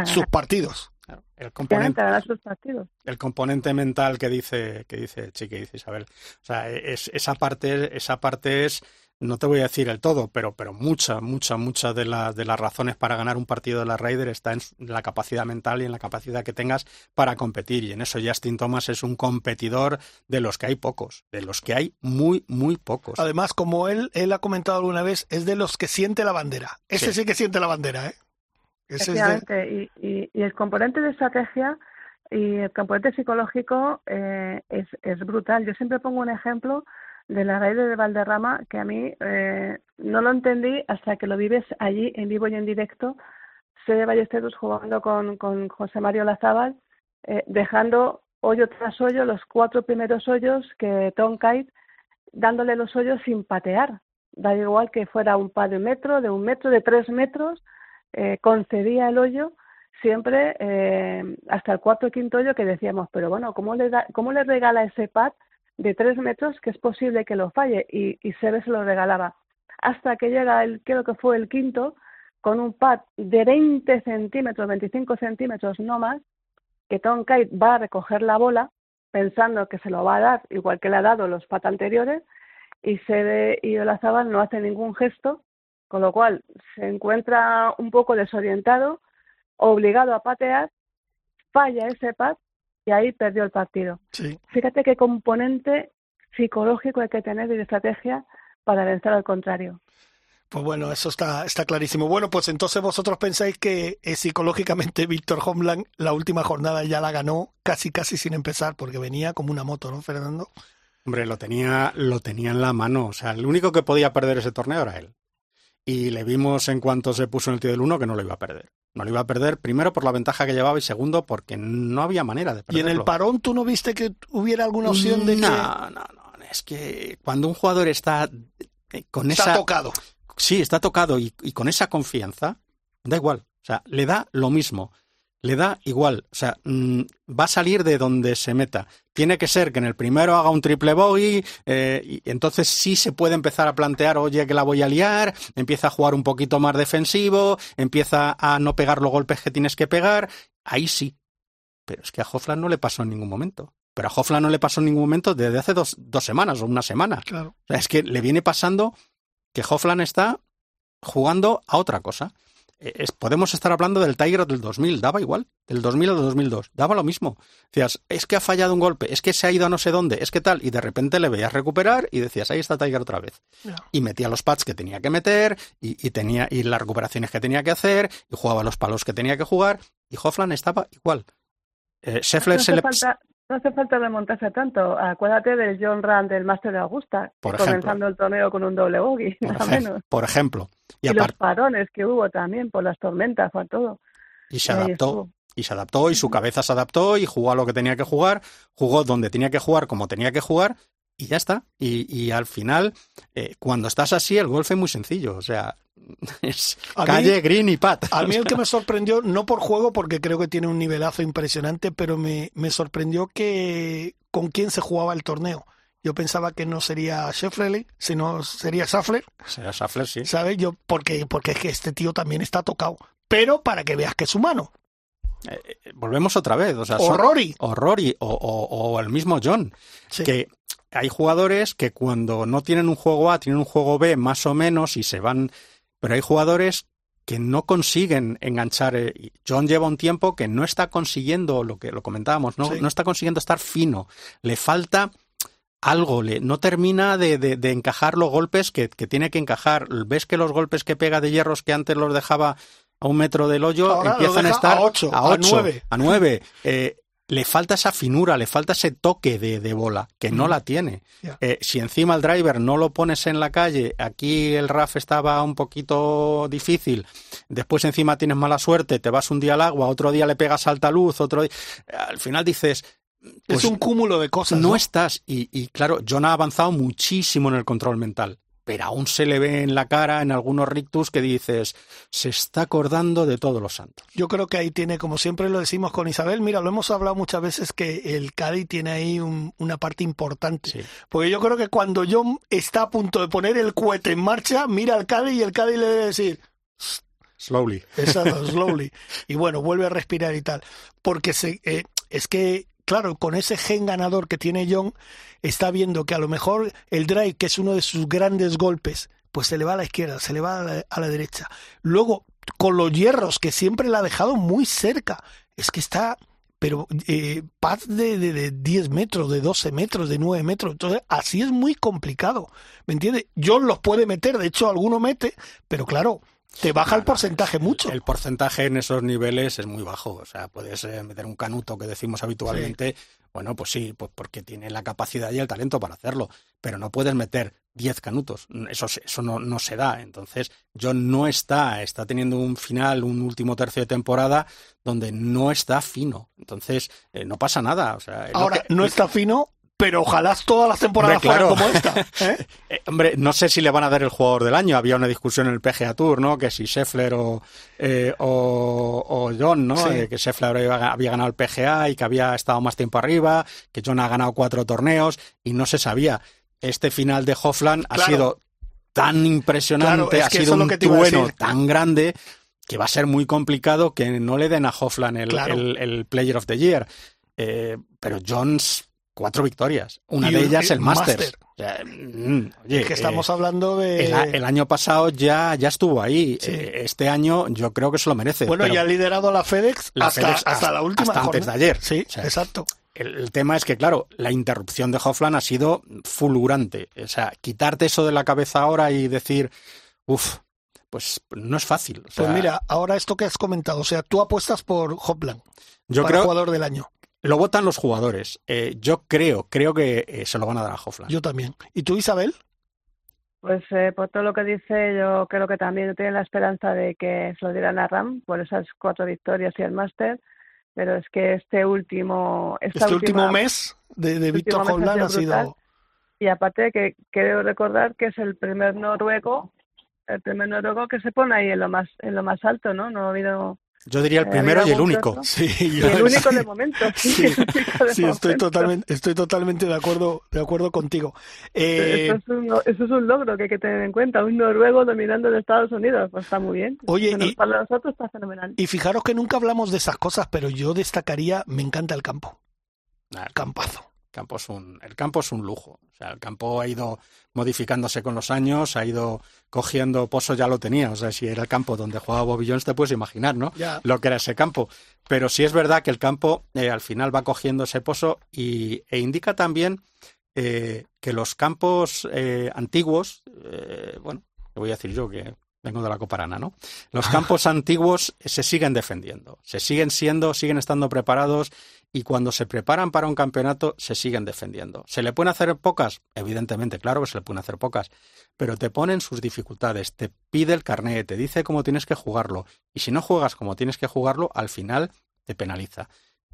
sus partidos. Claro, El componente, ganar sus partidos. el componente mental que dice que dice Chiqui, dice Isabel. O sea, es, esa parte esa parte es no te voy a decir el todo, pero pero mucha mucha mucha de las de las razones para ganar un partido de la Raider está en la capacidad mental y en la capacidad que tengas para competir y en eso Justin Thomas es un competidor de los que hay pocos, de los que hay muy muy pocos. Además, como él, él ha comentado alguna vez, es de los que siente la bandera. Ese sí, Sí. que siente la bandera, ¿eh? Ese es de... Efectivamente, y, y, y el componente de estrategia y el componente psicológico eh, es, es brutal. Yo siempre pongo un ejemplo de la raíz de Valderrama que a mí eh, no lo entendí hasta que lo vives allí en vivo y en directo. Sé de Ballesteros jugando con, con José Mario Lazábal, eh, dejando hoyo tras hoyo los cuatro primeros hoyos que Tom Kite dándole los hoyos sin patear. Da igual que fuera un par de un metro, de un metro, de tres metros, eh, concedía el hoyo siempre eh, hasta el cuarto quinto hoyo que decíamos, pero bueno, ¿cómo le, da, ¿cómo le regala ese pad de tres metros que es posible que lo falle? Y, y Sebe se lo regalaba. Hasta que llega el, creo que fue el quinto, con un pad de 20 centímetros, 25 centímetros no más, que Tom Kite va a recoger la bola pensando que se lo va a dar igual que le ha dado los pat anteriores y Sebe y Olazábal no hacen ningún gesto, con lo cual se encuentra un poco desorientado, obligado a patear, falla ese pat y ahí perdió el partido. Sí. Fíjate qué componente psicológico hay que tener y de estrategia para vencer al contrario. Pues bueno, eso está, está clarísimo. Bueno, pues entonces vosotros pensáis que eh, psicológicamente [LAUGHS] Víctor Homeland la última jornada ya la ganó casi casi sin empezar, porque venía como una moto, ¿no, Fernando? Hombre, lo tenía, lo tenía en la mano. O sea, el único que podía perder ese torneo era él. Y le vimos en cuanto se puso en el tío del 1 que no lo iba a perder. No lo iba a perder, primero por la ventaja que llevaba y segundo porque no había manera de ¿Y perderlo. en el parón tú no viste que hubiera alguna opción de que No, no, no. Es que cuando un jugador está eh, con está esa... tocado? Sí, está tocado y, y con esa confianza, da igual. O sea, le da lo mismo. Le da igual. O sea, mm, va a salir de donde se meta. Tiene que ser que en el primero haga un triple bogey, eh, y entonces sí se puede empezar a plantear, oye, que la voy a liar, empieza a jugar un poquito más defensivo, empieza a no pegar los golpes que tienes que pegar. Ahí sí. Pero es que a Hofland no le pasó en ningún momento. Pero a Hofland no le pasó en ningún momento desde hace dos, dos semanas o una semana. Claro. O sea, es que le viene pasando que Hofland está jugando a otra cosa. Eh, es- podemos estar hablando del Tiger del 2000, daba igual, del 2000 al 2002, daba lo mismo. Decías, es que ha fallado un golpe, es que se ha ido a no sé dónde, es que tal, y de repente le veías recuperar y decías, ahí está Tiger otra vez. Y metía los pads que tenía que meter, y, y tenía, y las recuperaciones que tenía que hacer, y jugaba los palos que tenía que jugar, y Hofland estaba igual. Eh, Scheffler no, se le... falta, no hace falta remontarse tanto. Acuérdate del John Rand del Máster de Augusta, Por que ejemplo. comenzando el torneo con un doble bogey, [LAUGHS] Por, nada menos. por ejemplo. Y, Y, los parones que hubo también por las tormentas, por todo. y se adaptó. y se adaptó y su cabeza se adaptó y jugó a lo que tenía que jugar, jugó donde tenía que jugar, como tenía que jugar y ya está. Y, y al final, eh, cuando estás así, el golf es muy sencillo. O sea, [LAUGHS] es A mí- calle, green y pat. A mí el que me [LAUGHS] sorprendió, no por juego, porque creo que tiene un nivelazo impresionante, pero me, me sorprendió que con quién se jugaba el torneo. Yo pensaba que no sería Scheffler, sino sería Safler, O sea, Scheffler sí. ¿sabes? Yo, porque, porque es que este tío también está tocado. Pero para que veas que es humano. Eh, eh, volvemos otra vez. O sea, O son- Rory. o Rory o, o- o el mismo John. Sí. Que hay jugadores que cuando no tienen un juego A, tienen un juego B más o menos y se van. Pero hay jugadores que no consiguen enganchar. eh, John lleva un tiempo que no está consiguiendo lo que lo comentábamos, no, Sí. no está consiguiendo estar fino. Le falta algo, le, no termina de, de- de encajar los golpes que, que tiene que encajar. Ves que los golpes que pega de hierros que antes los dejaba a un metro del hoyo Ahora empiezan a estar a ocho, a ocho, nueve. a nueve. Eh, le falta esa finura, le falta ese toque de, de bola, que no la tiene. Eh, si encima el driver no lo pones en la calle, aquí el RAF estaba un poquito difícil, después encima tienes mala suerte, te vas un día al agua, otro día le pegas alta luz, otro día... Al final dices... es un cúmulo de cosas. No, estás. Y, y claro, John ha avanzado muchísimo en el control mental pero aún se le ve en la cara en algunos rictus que dices, se está acordando de todos los santos. Yo creo que ahí tiene, como siempre lo decimos con Isabel, mira, lo hemos hablado muchas veces que el Cádiz tiene ahí una parte importante. Porque yo creo que cuando John está a punto de poner el cohete en marcha, mira al Cádiz y el Cádiz le debe decir, Slowly. Exacto, [LAUGHS] slowly. y bueno, vuelve a respirar y tal. Porque se, eh, es que claro, con ese gen ganador que tiene John, está viendo que a lo mejor el drive, que es uno de sus grandes golpes, pues se le va a la izquierda, se le va a la, derecha. Luego, con los hierros, que siempre la ha dejado muy cerca, es que está, pero eh, paz de, de, de, 10 metros, de 12 metros, de 9 metros. Entonces, así es muy complicado. ¿Me entiendes? John los puede meter, de hecho, alguno mete, pero claro, te baja el porcentaje mucho. El porcentaje en esos niveles es muy bajo. O sea, puedes eh, meter un canuto que decimos habitualmente. Bueno, pues sí, pues porque tiene la capacidad y el talento para hacerlo. Pero no puedes meter 10 canutos. Eso, eso no, no se da. Entonces, John no está, está teniendo un final, un último tercio de temporada donde no está fino. Entonces, eh, no pasa nada. O sea, Ahora, no está fino pero ojalá todas las temporadas fueran como esta. [LAUGHS] ¿eh? ¿eh? hombre, no sé si le van a dar el jugador del año. Había una discusión en el PGA Tour, ¿no? Que si Scheffler o, eh, o, John, ¿no? Que Scheffler había ganado el PGA y que había estado más tiempo arriba, que John ha ganado cuatro torneos y no se sabía. Este final de Hoffland ha sido tan impresionante, ha sido un trueno tan grande que va a ser muy complicado que no le den a Hoffland el, el, Player of the Year. pero Jones cuatro victorias. Una de ellas el Masters. Mm, que estamos eh, hablando de. El, año pasado ya, ya estuvo ahí. Eh, este año yo creo que se lo merece. Bueno, ya ha liderado la FedEx, hasta, la última. Hasta antes de ayer. Sí, exacto. El, tema es que, claro, la interrupción de Hoffland ha sido fulgurante. O sea, quitarte eso de la cabeza ahora y decir, uff, pues no es fácil. pues mira, ahora esto que has comentado, o sea, tú apuestas por Hoffland. Yo para creo, jugador del año. Lo votan los jugadores. Eh, yo creo, creo que eh, se lo van a dar a Hoffland. Yo también. ¿Y tú, Isabel? Pues eh, por todo lo que dice, yo creo que también tiene la esperanza de que se lo dieran a Ram por esas cuatro victorias y el máster. Pero es que este último. este último mes de, de Víctor Hoffland ha sido. Y aparte que quiero recordar que es el primer noruego, el primer noruego que se pone ahí en lo más, en lo más alto, ¿no? No ha habido yo diría el primero y el [LAUGHS] único. Sí, [LAUGHS] el único de momento. Sí, estoy totalmente, estoy totalmente de acuerdo, de acuerdo contigo. Eh, eso, es un, eso, es un, logro que hay que tener en cuenta. Un noruego dominando en Estados Unidos, pues está muy bien. Oye, y, para nosotros está fenomenal. Y fijaros que nunca hablamos de esas cosas, pero yo destacaría, me encanta el campo. el campazo. Campo es un, el campo es un lujo. O sea, el campo ha ido modificándose con los años, ha ido cogiendo pozos, ya lo tenía. O sea, si era el campo donde jugaba Bobby Jones, te puedes imaginar, ¿no? Lo que era ese campo. Pero sí es verdad que el campo eh, al final va cogiendo ese pozo y, e indica también eh, que los campos eh, antiguos, bueno, te voy a decir yo que vengo de la Coparana, ¿no? Los [LAUGHS] campos antiguos se siguen defendiendo, se siguen siendo, siguen estando preparados y cuando se preparan para un campeonato se siguen defendiendo. ¿Se le pueden hacer pocas? Evidentemente, claro que se le pueden hacer pocas, pero te ponen sus dificultades, te pide el carnet, te dice cómo tienes que jugarlo y si no juegas como tienes que jugarlo, al final te penaliza.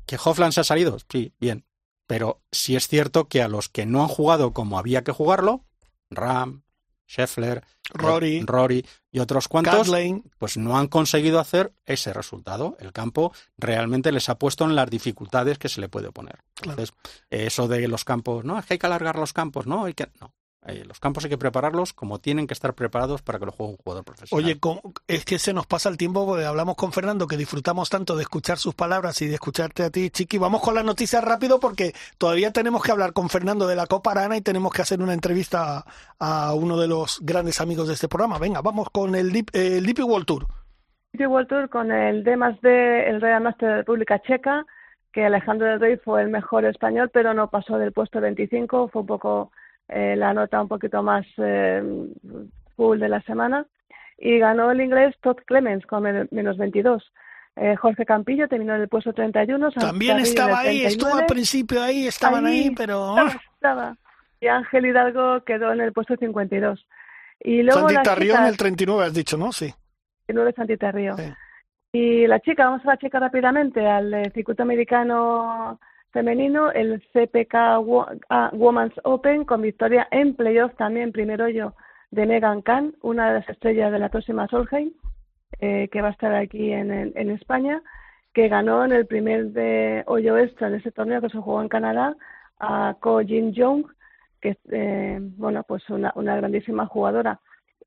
¿Que Hoffland se ha salido? Sí, bien, pero sí es cierto que a los que no han jugado como había que jugarlo, Ram, Scheffler, Rory, Rory y otros cuantos, pues no han conseguido hacer ese resultado. El campo realmente les ha puesto en las dificultades que se le puede poner. Entonces, eso de los campos, no, es que hay que alargar los campos, no, hay que, no, eh, los campos hay que prepararlos como tienen que estar preparados para que lo juegue un jugador profesional. Oye, es que se nos pasa el tiempo, porque hablamos con Fernando, que disfrutamos tanto de escuchar sus palabras y de escucharte a ti, Chiqui. Vamos con las noticias rápido porque todavía tenemos que hablar con Fernando de la Copa Arana y tenemos que hacer una entrevista a, uno de los grandes amigos de este programa. Venga, vamos con el, Deep, el DP World Tour. DP World Tour con el D más D, el Real Master de República Checa, que Alejandro del Rey fue el mejor español, pero no pasó del puesto 25, fue un poco eh, la nota un poquito más eh, full de la semana y ganó el inglés Todd Clemens con menos 22. Eh, Jorge Campillo terminó en el puesto 31. También estaba ahí, estuvo al principio ahí, estaban ahí, pero... Estaba, Y Ángel Hidalgo quedó en el puesto 52. Y luego Santita Río en el 39, has dicho, ¿no? Sí. 39 Santita Río. Y la chica, vamos a la chica rápidamente, al eh, circuito americano femenino, el CPK ah, Women's Open, con victoria en playoff también, primero yo, de Megan Kahn, una de las estrellas de la próxima Solheim, eh, que va a estar aquí en, en, España, que ganó en el primer de hoyo extra de ese torneo que se jugó en Canadá a Ko Jin Jong, que es eh, bueno, pues una, una grandísima jugadora.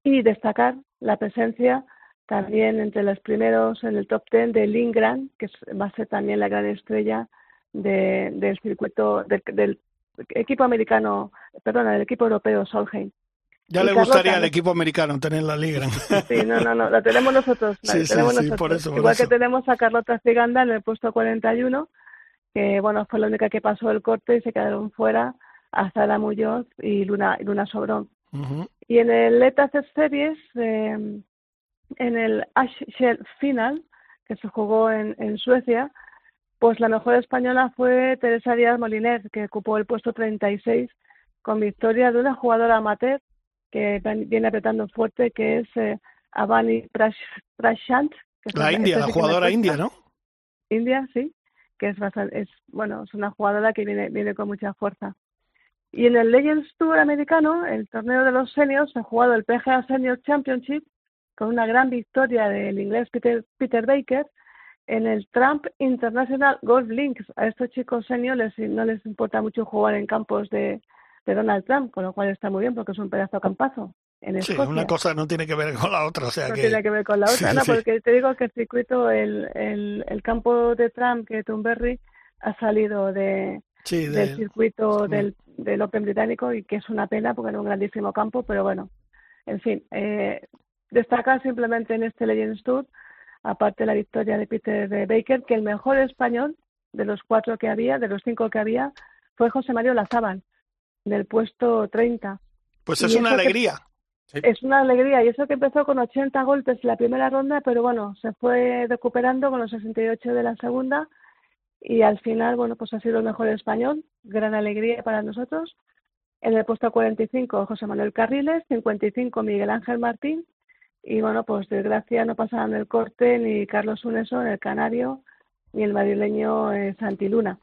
Y destacar la presencia también entre los primeros en el top ten de Lindgren, que va a ser también la gran estrella de, del circuito del, equipo americano, perdona, del equipo europeo Solheim. Ya le gustaría al equipo americano tener la Lindgren. Sí, no, no, no, la tenemos nosotros. sí, tenemos sí, nosotros. Por eso, Igual que tenemos a Carlota Ciganda en el puesto 41, que bueno, fue la única que pasó el corte y se quedaron fuera hasta la Muñoz y Luna, Luna Sobrón. Y en el ETA Series, eh, en el Ashshell Final, que se jugó en, en Suecia, pues la mejor española fue Teresa Díaz Moliner, que ocupó el puesto 36 con victoria de una jugadora amateur que viene apretando fuerte, que es eh, Avani Prashant. la India, la jugadora india, ¿no? India, sí, que es, bastante, es bueno, es una jugadora que viene, viene con mucha fuerza. Y en el Legends Tour americano, el torneo de los seniors, se ha jugado el PGA Senior Championship, con una gran victoria del inglés Peter, Peter Baker en el Trump International Golf Links. A estos chicos seniors no les importa mucho jugar en campos de, Donald Trump, con lo cual está muy bien porque es un pedazo de campazo. En sí, una cosa no tiene que ver con la otra, o sea no que... tiene que ver con la otra, [LAUGHS] no, porque te digo que el circuito, el, el, el campo de Trump, que Tunberry, ha salido de, del circuito del, del Open británico y que es una pena porque era un grandísimo campo, pero bueno, en fin, eh, Destacar simplemente en este Legends Tour, aparte de la victoria de Peter Baker, que el mejor español de los cuatro que había, de los cinco que había, fue José Mario Lazábal, del puesto 30. Pues es una alegría. Es una alegría, y eso que empezó con 80 golpes en la primera ronda, pero bueno, se fue recuperando con los 68 de la segunda, y al final, bueno, pues ha sido el mejor español, gran alegría para nosotros. En el puesto 45, José Manuel Carriles, 55, Miguel Ángel Martín, y bueno, pues desgracia no pasaban el corte ni Carlos Uneso, el canario, ni el madrileño eh, Santiluna.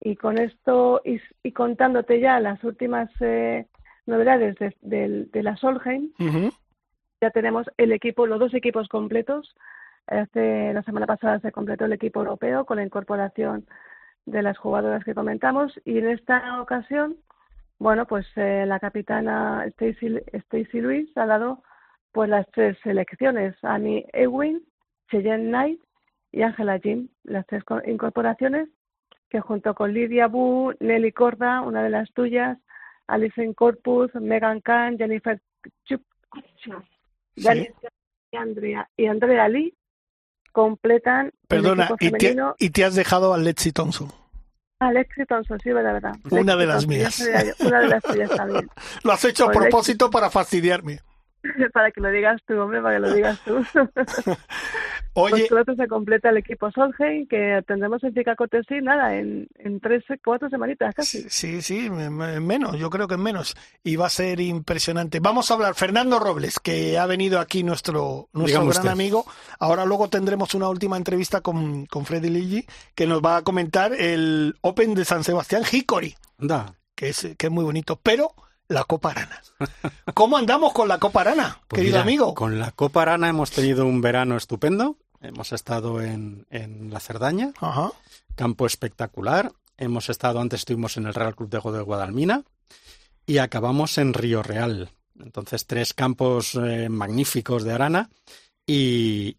Y con esto, y, contándote ya las últimas eh, novedades de, de, la Solheim, ya tenemos el equipo, los dos equipos completos. Hace, la semana pasada se completó el equipo europeo con la incorporación de las jugadoras que comentamos y en esta ocasión, bueno, pues eh, la capitana Stacy, Stacy Luis ha dado pues las tres selecciones, Annie Ewing, Cheyenne Knight y Angela Jim, las tres incorporaciones que junto con Lidia Bu, Nelly Corda, una de las tuyas, Alison Corpus, Megan Kahn, Jennifer Chup, y Andrea, y Andrea Lee completan Perdona, y te, y te, has dejado a Lexi Thompson. A Lexi Thompson, sí, verdad, verdad. Una de las mías. Una de las tuyas también. [LAUGHS] Lo has hecho a propósito para fastidiarme. [LAUGHS] para que lo digas tú, hombre, para que lo digas tú. [LAUGHS] Oye. Pues se completa el equipo Solheim, que tendremos en Cortesí, nada, en, en tres, cuatro semanitas casi. Sí, sí, menos, yo creo que menos. Y va a ser impresionante. Vamos a hablar, Fernando Robles, que ha venido aquí nuestro, nuestro gran amigo. Ahora luego tendremos una última entrevista con, con Freddy Ligi, que nos va a comentar el Open de San Sebastián Hickory. Anda. Que es, que es muy bonito. Pero la Copa Arana. ¿Cómo andamos con la Copa Arana, pues querido amigo? Con la Copa Arana hemos tenido un verano estupendo. Hemos estado en, en la Cerdaña, campo espectacular. Hemos estado, antes estuvimos en el Real Club de Juego de Guadalmina y acabamos en Río Real. Entonces, tres campos eh, magníficos de Arana. Y,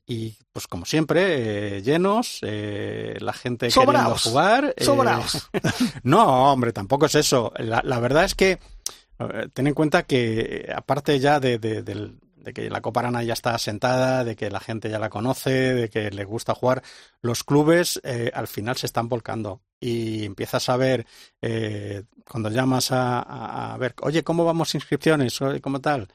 pues como siempre, eh, llenos, eh, la gente queriendo jugar. Sobraos. [LAUGHS] no, hombre, tampoco es eso. La, la verdad es que ten en cuenta que, aparte ya de, que la Copa Arana ya está asentada, de que la gente ya la conoce, de que le gusta jugar, los clubes eh, al final se están volcando y empiezas a ver, eh, cuando llamas a, ver, oye, ¿cómo vamos inscripciones? ¿Cómo tal?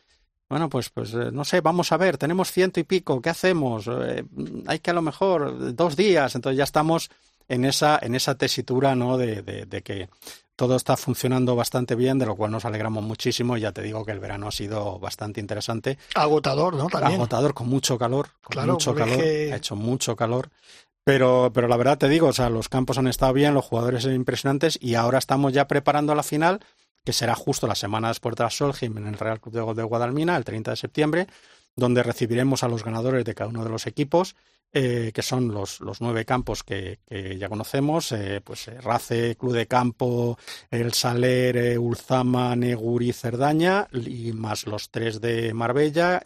Bueno, pues, pues eh, no sé, vamos a ver, tenemos ciento y pico, ¿qué hacemos? Eh, hay que a lo mejor dos días, entonces ya estamos en esa, en esa tesitura, ¿no? De, de, que todo está funcionando bastante bien, de lo cual nos alegramos muchísimo. Y ya te digo que el verano ha sido bastante interesante. Agotador, ¿no? También. Agotador, con mucho calor, con mucho calor, ha hecho mucho calor. Pero, pero la verdad te digo, o sea, los campos han estado bien, los jugadores son impresionantes y ahora estamos ya preparando la final, que será justo la semana después de la Solheim en el Real Club de Guadalmina, el 30 de septiembre, donde recibiremos a los ganadores de cada uno de los equipos eh, que son los, los, nueve campos que, ya conocemos, eh, pues eh, Race, Club de Campo, El Saler, eh, Ulzama, Neguri, Cerdaña, y más los tres de Marbella,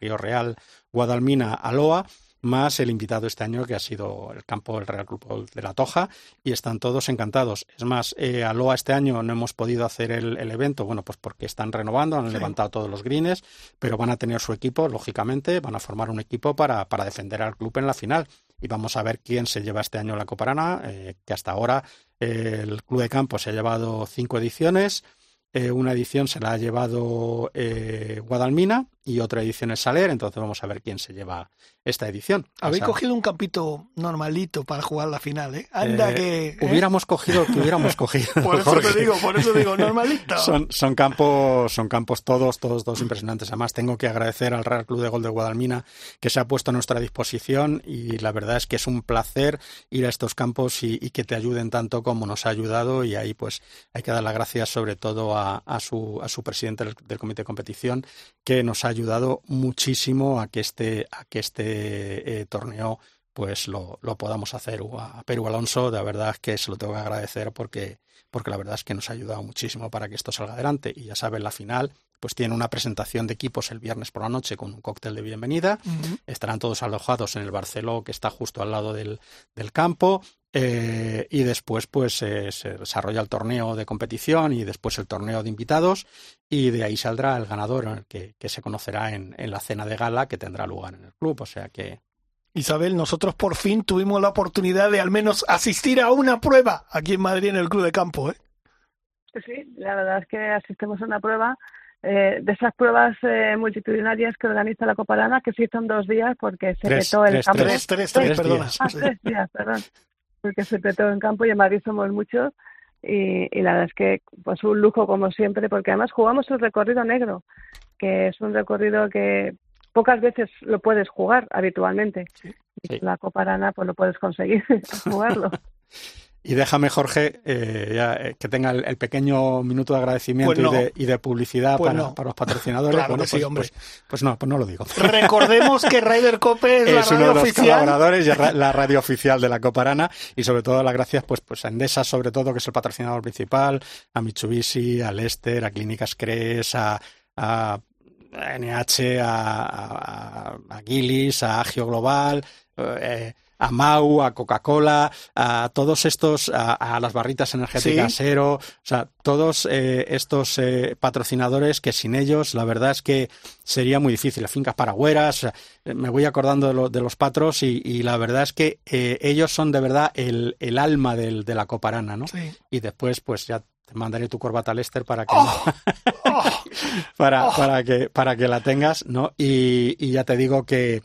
Río Real, Guadalmina, Aloa, más el invitado este año que ha sido el campo del Real Club de la Toja y están todos encantados. Es más, eh, Aloa este año no hemos podido hacer el, evento, bueno, pues porque están renovando, han levantado todos los greens, pero van a tener su equipo, lógicamente, van a formar un equipo para, para defender al club en la final. Y vamos a ver quién se lleva este año la Coparana, eh, que hasta ahora eh, el Club de Campo se ha llevado cinco ediciones, eh, una edición se la ha llevado eh, Guadalmina y otra edición es Saler, entonces vamos a ver quién se lleva esta edición. Habéis cogido un campito normalito para jugar la final, ¿eh? Anda que... ¿eh? Hubiéramos cogido que hubiéramos cogido. [LAUGHS] por eso te digo, por eso digo, normalito. [LAUGHS] son, son, campos, son campos todos, todos, todos impresionantes. Además, tengo que agradecer al Real Club de Gol de Guadalmina que se ha puesto a nuestra disposición y la verdad es que es un placer ir a estos campos y, y que te ayuden tanto como nos ha ayudado y ahí pues hay que dar las gracias sobre todo a, a, su, a su presidente del, del comité de competición que nos ha ayudado muchísimo a que este, a que este eh, torneo pues lo, lo, podamos hacer. A Perú Alonso, de verdad que se lo tengo que agradecer porque, porque la verdad es que nos ha ayudado muchísimo para que esto salga adelante. Y ya saben, la final pues tiene una presentación de equipos el viernes por la noche con un cóctel de bienvenida. Uh -huh. Estarán todos alojados en el Barceló, que está justo al lado del, del campo. Eh, y después pues eh, se desarrolla el torneo de competición y después el torneo de invitados y de ahí saldrá el ganador que, que se conocerá en, en, la cena de gala que tendrá lugar en el club. O sea que Isabel, nosotros por fin tuvimos la oportunidad de al menos asistir a una prueba aquí en Madrid en el Club de Campo. ¿eh? Sí, la verdad es que asistimos a una prueba eh, de esas pruebas eh, multitudinarias que organiza la Copalana, que se hizo en dos días porque se tres, petó el tres, campo. Tres, tres, tres, tres perdona. Ah, tres días, perdón. Porque se petó en campo y en Madrid somos muchos. Y, y, la verdad es que pues un lujo como siempre, porque además jugamos el recorrido negro, que es un recorrido que pocas veces lo puedes jugar habitualmente. Sí, sí. La Copa Arana pues lo puedes conseguir [LAUGHS] jugarlo. [LAUGHS] Y déjame, Jorge, eh, ya, eh, que tenga el, el, pequeño minuto de agradecimiento pues no. y, de, y, de, publicidad pues para, no. para, los patrocinadores. claro bueno, que pues, sí, hombre. Pues, no, pues no lo digo. Recordemos que Ryder Cope es, [LAUGHS] es la uno radio de los oficial. colaboradores y la radio oficial de la Coparana y sobre todo las gracias pues, pues a Endesa, sobre todo, que es el patrocinador principal, a Mitsubishi, a Lester, a Clínicas Cres, a, a NH, a, a, a Gillis, a Agio Global, eh, a Mau, a Coca-Cola, a todos estos, a, a, las barritas energéticas sí. Cero, o sea, todos eh, estos eh, patrocinadores que sin ellos la verdad es que sería muy difícil. Fincas paragüeras, o sea, me voy acordando de, lo, de los patros y, y, la verdad es que eh, ellos son de verdad el, el alma del, de la coparana, ¿no? Sí. Y después, pues ya te mandaré tu corbata Lester para que oh, oh, [LAUGHS] para, oh. para que para que la tengas, ¿no? Y, y ya te digo que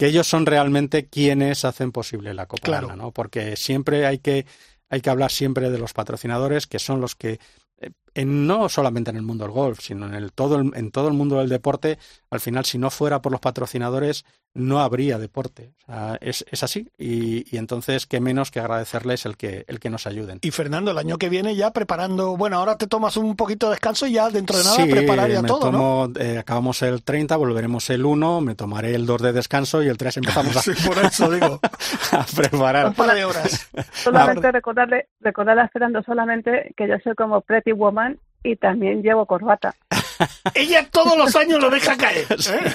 que ellos son realmente quienes hacen posible la Copa claro. ¿no? Porque siempre hay que hay que hablar siempre de los patrocinadores que son los que eh, en, no solamente en el mundo del golf, sino en el todo el, en todo el mundo del deporte, al final si no fuera por los patrocinadores no habría deporte. O sea, es, es, así. Y, y, entonces, qué menos que agradecerles el que, el que nos ayuden. Y Fernando, el año que viene ya preparando, bueno, ahora te tomas un poquito de descanso y ya dentro de nada sí, preparar ya me todo, tomo, ¿no? Eh, acabamos el 30, volveremos el 1, me tomaré el 2 de descanso y el 3 empezamos a, [LAUGHS] sí, por eso digo. [LAUGHS] a preparar. Un par de horas. [LAUGHS] solamente recordarle, recordarle a Fernando solamente que yo soy como Pretty Woman y también llevo corbata. Ella todos los años lo deja caer. ¿eh?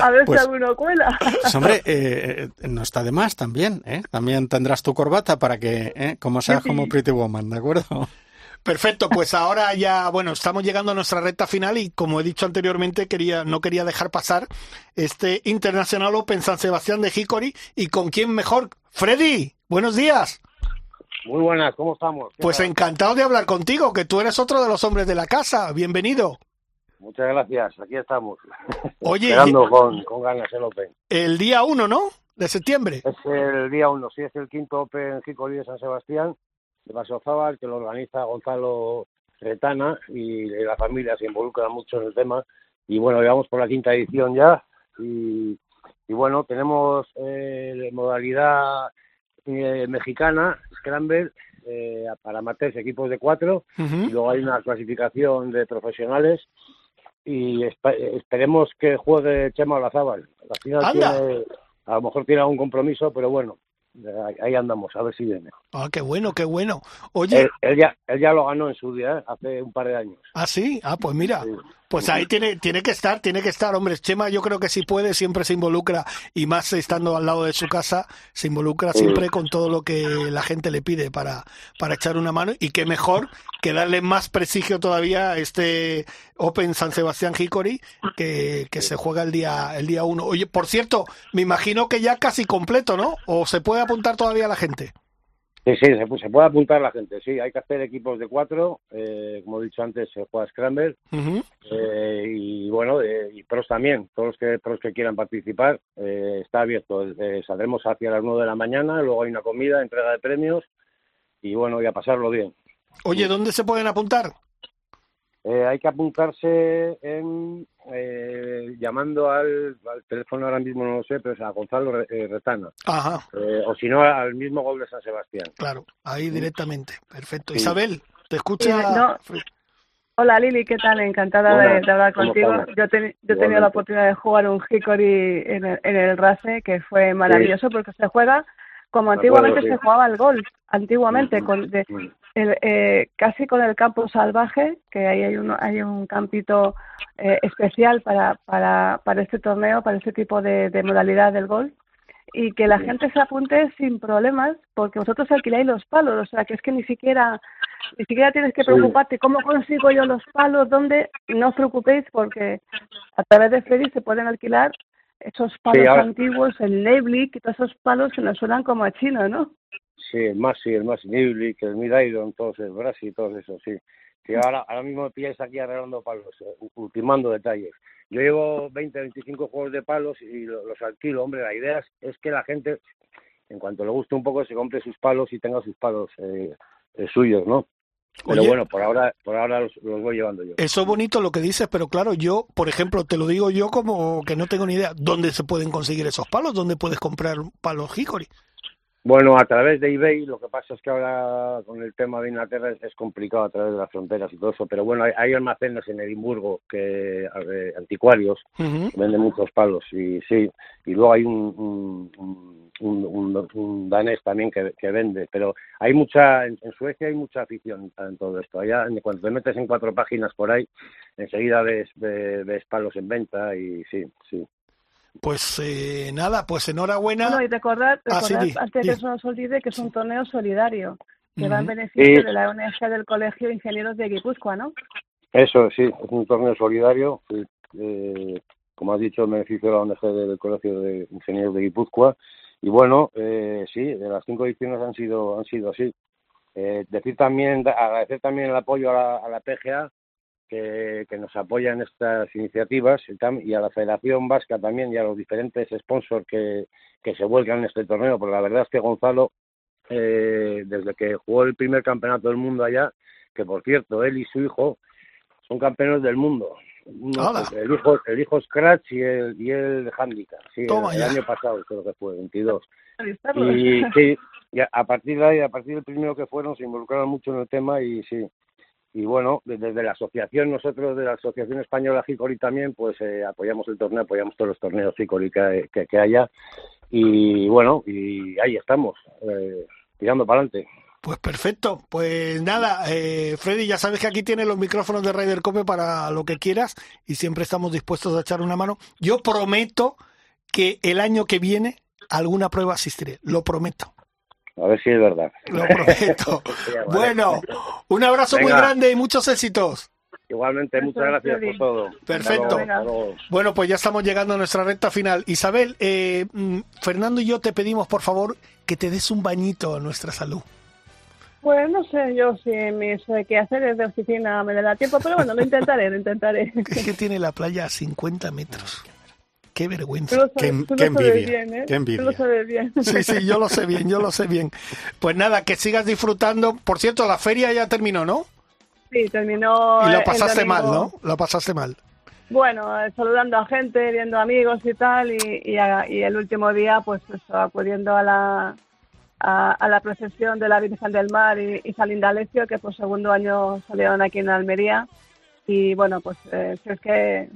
A ver pues, si alguno cuela. Pues hombre, eh, no está de más también. ¿eh? También tendrás tu corbata para que, ¿eh? como seas sí, como Pretty Woman, ¿de acuerdo? Perfecto, pues ahora ya, bueno, estamos llegando a nuestra recta final y como he dicho anteriormente, quería, no quería dejar pasar este Internacional Open San Sebastián de Hickory y con quién mejor. Freddy, buenos días. Muy buenas, ¿cómo estamos? Pues tal? encantado de hablar contigo, que tú eres otro de los hombres de la casa. Bienvenido. Muchas gracias, aquí estamos. [LAUGHS] Oye, Esperando con, con ganas el Open. El día 1, ¿no? De septiembre. Es el día 1, sí, es el quinto Open Jicolí de San Sebastián, de Basozábal, que lo organiza Gonzalo Retana y la familia se involucra mucho en el tema. Y bueno, llevamos por la quinta edición ya. Y, y bueno, tenemos eh, modalidad eh, mexicana, Scramble, eh, para amateurs, equipos de cuatro. Y luego hay una clasificación de profesionales. Y espe- esperemos que juegue Chema Olazábal. Al final Anda. tiene- a lo mejor tiene algún compromiso, pero bueno, ahí- ahí andamos, a ver si viene. Ah, qué bueno, qué bueno. Oye, Él, él ya, él ya lo ganó en su día, ¿eh? hace un par de años. ah, sí, ah, pues mira, Sí. Pues ahí tiene, tiene que estar, tiene que estar, hombre. Chema, yo creo que si puede, siempre se involucra, y más estando al lado de su casa, se involucra siempre con todo lo que la gente le pide para, para echar una mano, y qué mejor que darle más prestigio todavía a este Open San Sebastián Hickory, que, que se juega el día, el día uno. Oye, por cierto, me imagino que ya casi completo, ¿no? ¿O se puede apuntar todavía la gente? Sí, sí, se, pu- se puede apuntar la gente, sí, hay que hacer equipos de cuatro, eh, como he dicho antes, se juega Scramble, eh, y bueno, eh, y pros también, todos los que, pros que quieran participar, eh, está abierto, saldremos hacia las nueve de la mañana, luego hay una comida, entrega de premios, y bueno, y a pasarlo bien. Oye, ¿dónde se pueden apuntar? Eh, hay que apuntarse en, eh, llamando al, al teléfono, ahora mismo no lo sé, pero es a Gonzalo eh, Retana, Ajá. eh, o si no, al mismo gol de San Sebastián. Claro, ahí directamente. Perfecto. Sí. Isabel, te escucha. Sí, no. Hola Lili, ¿qué tal? Encantada de, de hablar ¿cómo contigo. Yo, he teni- yo he tenido la oportunidad de jugar un Hickory en el, en el RACE, que fue maravilloso porque se juega como De acuerdo, antiguamente sí. se jugaba el golf, antiguamente, Ujú. con, de, Mm. El, eh, casi con el campo salvaje, que ahí hay un, hay un campito eh, especial para, para, para este torneo, para este tipo de, de modalidad del golf, y que la gente se apunte sin problemas, porque vosotros alquiláis los palos, o sea, que es que ni siquiera ni siquiera tienes que preocuparte cómo consigo yo los palos, dónde, no os preocupéis porque a través de Freddy se pueden alquilar esos palos antiguos, el Neblick y todos esos palos que nos suenan como a chino, ¿no? Sí, el Masi, el Masi Niblik, el Midairon, todos el Brasi, todos esos, sí. Sí, ahora, ahora mismo me pilláis aquí arreglando palos, eh, ultimando detalles. Yo llevo 20, 25 juegos de palos y lo- los alquilo. Hombre, la idea es, es que la gente, en cuanto le guste un poco, se compre sus palos y tenga sus palos eh, eh, suyos, ¿no? Pero Oye. bueno, por ahora, por ahora los, los voy llevando yo. Eso es bonito lo que dices, pero claro, yo, por ejemplo, te lo digo yo como que no tengo ni idea. ¿Dónde se pueden conseguir esos palos? ¿Dónde puedes comprar palos Hickory? Bueno, a través de eBay, lo que pasa es que ahora con el tema de Inglaterra es, es complicado a través de las fronteras y todo eso, pero bueno, hay, hay almacenes en Edimburgo, que eh, anticuarios, que venden muchos palos y sí, y luego hay un, un, danés también que, que vende, pero hay mucha, en, en Suecia hay mucha afición en todo esto. Allá, cuando te metes en cuatro páginas por ahí, enseguida ves, ves, ves palos en venta y sí, sí. Pues eh, nada, pues enhorabuena. Bueno, y recordad, Ah, sí, recordad antes de que se nos olvide que es un torneo solidario que va en beneficio Sí. de la ONG del Colegio de Ingenieros de Guipúzcoa, ¿no? Eso sí, es un torneo solidario, eh, como has dicho, en beneficio de la ONG del Colegio de Ingenieros de Guipúzcoa. Y bueno, eh, sí, de las cinco ediciones han sido han sido así. Eh, decir también, agradecer también el apoyo a la, a la PGA que, que nos apoya en estas iniciativas y, a la Federación Vasca también y a los diferentes sponsors que, que se vuelcan en este torneo, porque la verdad es que Gonzalo, eh, desde que jugó el primer campeonato del mundo allá, que por cierto, él y su hijo son campeones del mundo. El hijo el hijo Scratch y el y el Handicap, sí, el, Toma el ya. año pasado creo que fue, 22. Revisarlos. Y sí, y a, a partir de ahí, a partir del primero que fueron, se involucraron mucho en el tema y sí. Y bueno, desde la asociación, nosotros de la Asociación Española Hickory también, pues eh, apoyamos el torneo, apoyamos todos los torneos Hickory que, que, haya. Y bueno, y ahí estamos, eh, tirando para adelante. Pues perfecto. Pues nada, eh, Freddy, ya sabes que aquí tienes los micrófonos de Ryder Cope para lo que quieras y siempre estamos dispuestos a echar una mano. Yo prometo que el año que viene alguna prueba asistiré. Lo prometo. A ver si es verdad. Lo prometo. [LAUGHS] Bueno, un abrazo muy grande y muchos éxitos. Igualmente, muchas gracias por todo. Perfecto. Bueno, pues ya estamos llegando a nuestra recta final. Isabel, eh, mm, Fernando y yo te pedimos, por favor, que te des un bañito a nuestra salud. Pues no sé, yo si mis eh, quehaceres de oficina me da tiempo, pero bueno, lo intentaré, lo intentaré. Es que tiene la playa a 50 metros. Qué vergüenza. Tú lo Qué, sabes- tú qué lo sabes envidia, bien, ¿eh? qué envidia. Tú lo sabes bien. Sí, sí, yo lo sé bien, yo lo sé bien. Pues nada, que sigas disfrutando. Por cierto, la feria ya terminó, ¿no? Sí, terminó. Y lo el pasaste mal. ¿no? Lo pasaste mal. Bueno, eh, saludando a gente, viendo amigos y tal, y, y, a- y el último día, pues eso, acudiendo a la, a, a la procesión de la Virgen del Mar y, y San Indalecio, que por segundo año salieron aquí en Almería. Y bueno, pues eh, si es que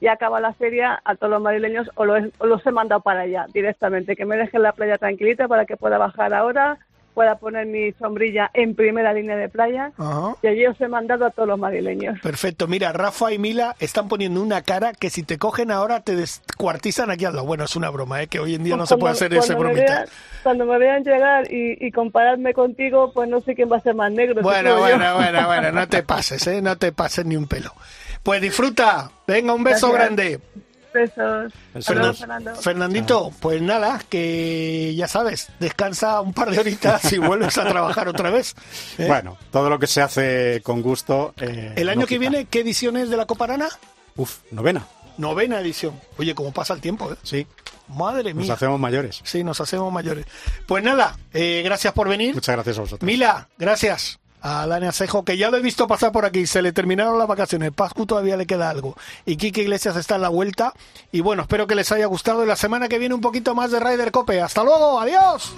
ya acaba la feria, a todos los madrileños o, lo he- o los he mandado para allá directamente, que me dejen la playa tranquilita para que pueda bajar ahora, pueda poner mi sombrilla en primera línea de playa. Ajá. Y allí os he mandado a todos los madrileños. Perfecto. Mira, Rafa y Mila están poniendo una cara que si te cogen ahora te descuartizan aquí al lado. Bueno, es una broma, ¿eh? que hoy en día no se puede hacer ese bromita. vean- cuando me vean llegar y, y compararme contigo, pues no sé quién va a ser más negro. Bueno, bueno, bueno, [LAUGHS] bueno, no te pases, ¿eh? No te pases ni un pelo. Pues disfruta. Venga, un beso Gracias. grande. Besos. Fernando. Fernandito, pues nada, que ya sabes, descansa un par de horitas y vuelves a trabajar otra vez. ¿eh? Bueno, todo lo que se hace con gusto. eh, El año no que quita. viene, ¿qué edición es de la Copa Arana? Uf, novena. Novena edición. Oye, cómo pasa el tiempo, ¿eh? Sí, Madre nos mía. hacemos mayores. Sí, nos hacemos mayores. Pues nada, eh, gracias por venir. Muchas gracias a vosotros. Mila, gracias a Alane Acejo, que ya lo he visto pasar por aquí, se le terminaron las vacaciones, Pascu todavía le queda algo, y Kike Iglesias está en la vuelta, y bueno, espero que les haya gustado, y la semana que viene un poquito más de Ryder Cope, hasta luego, adiós.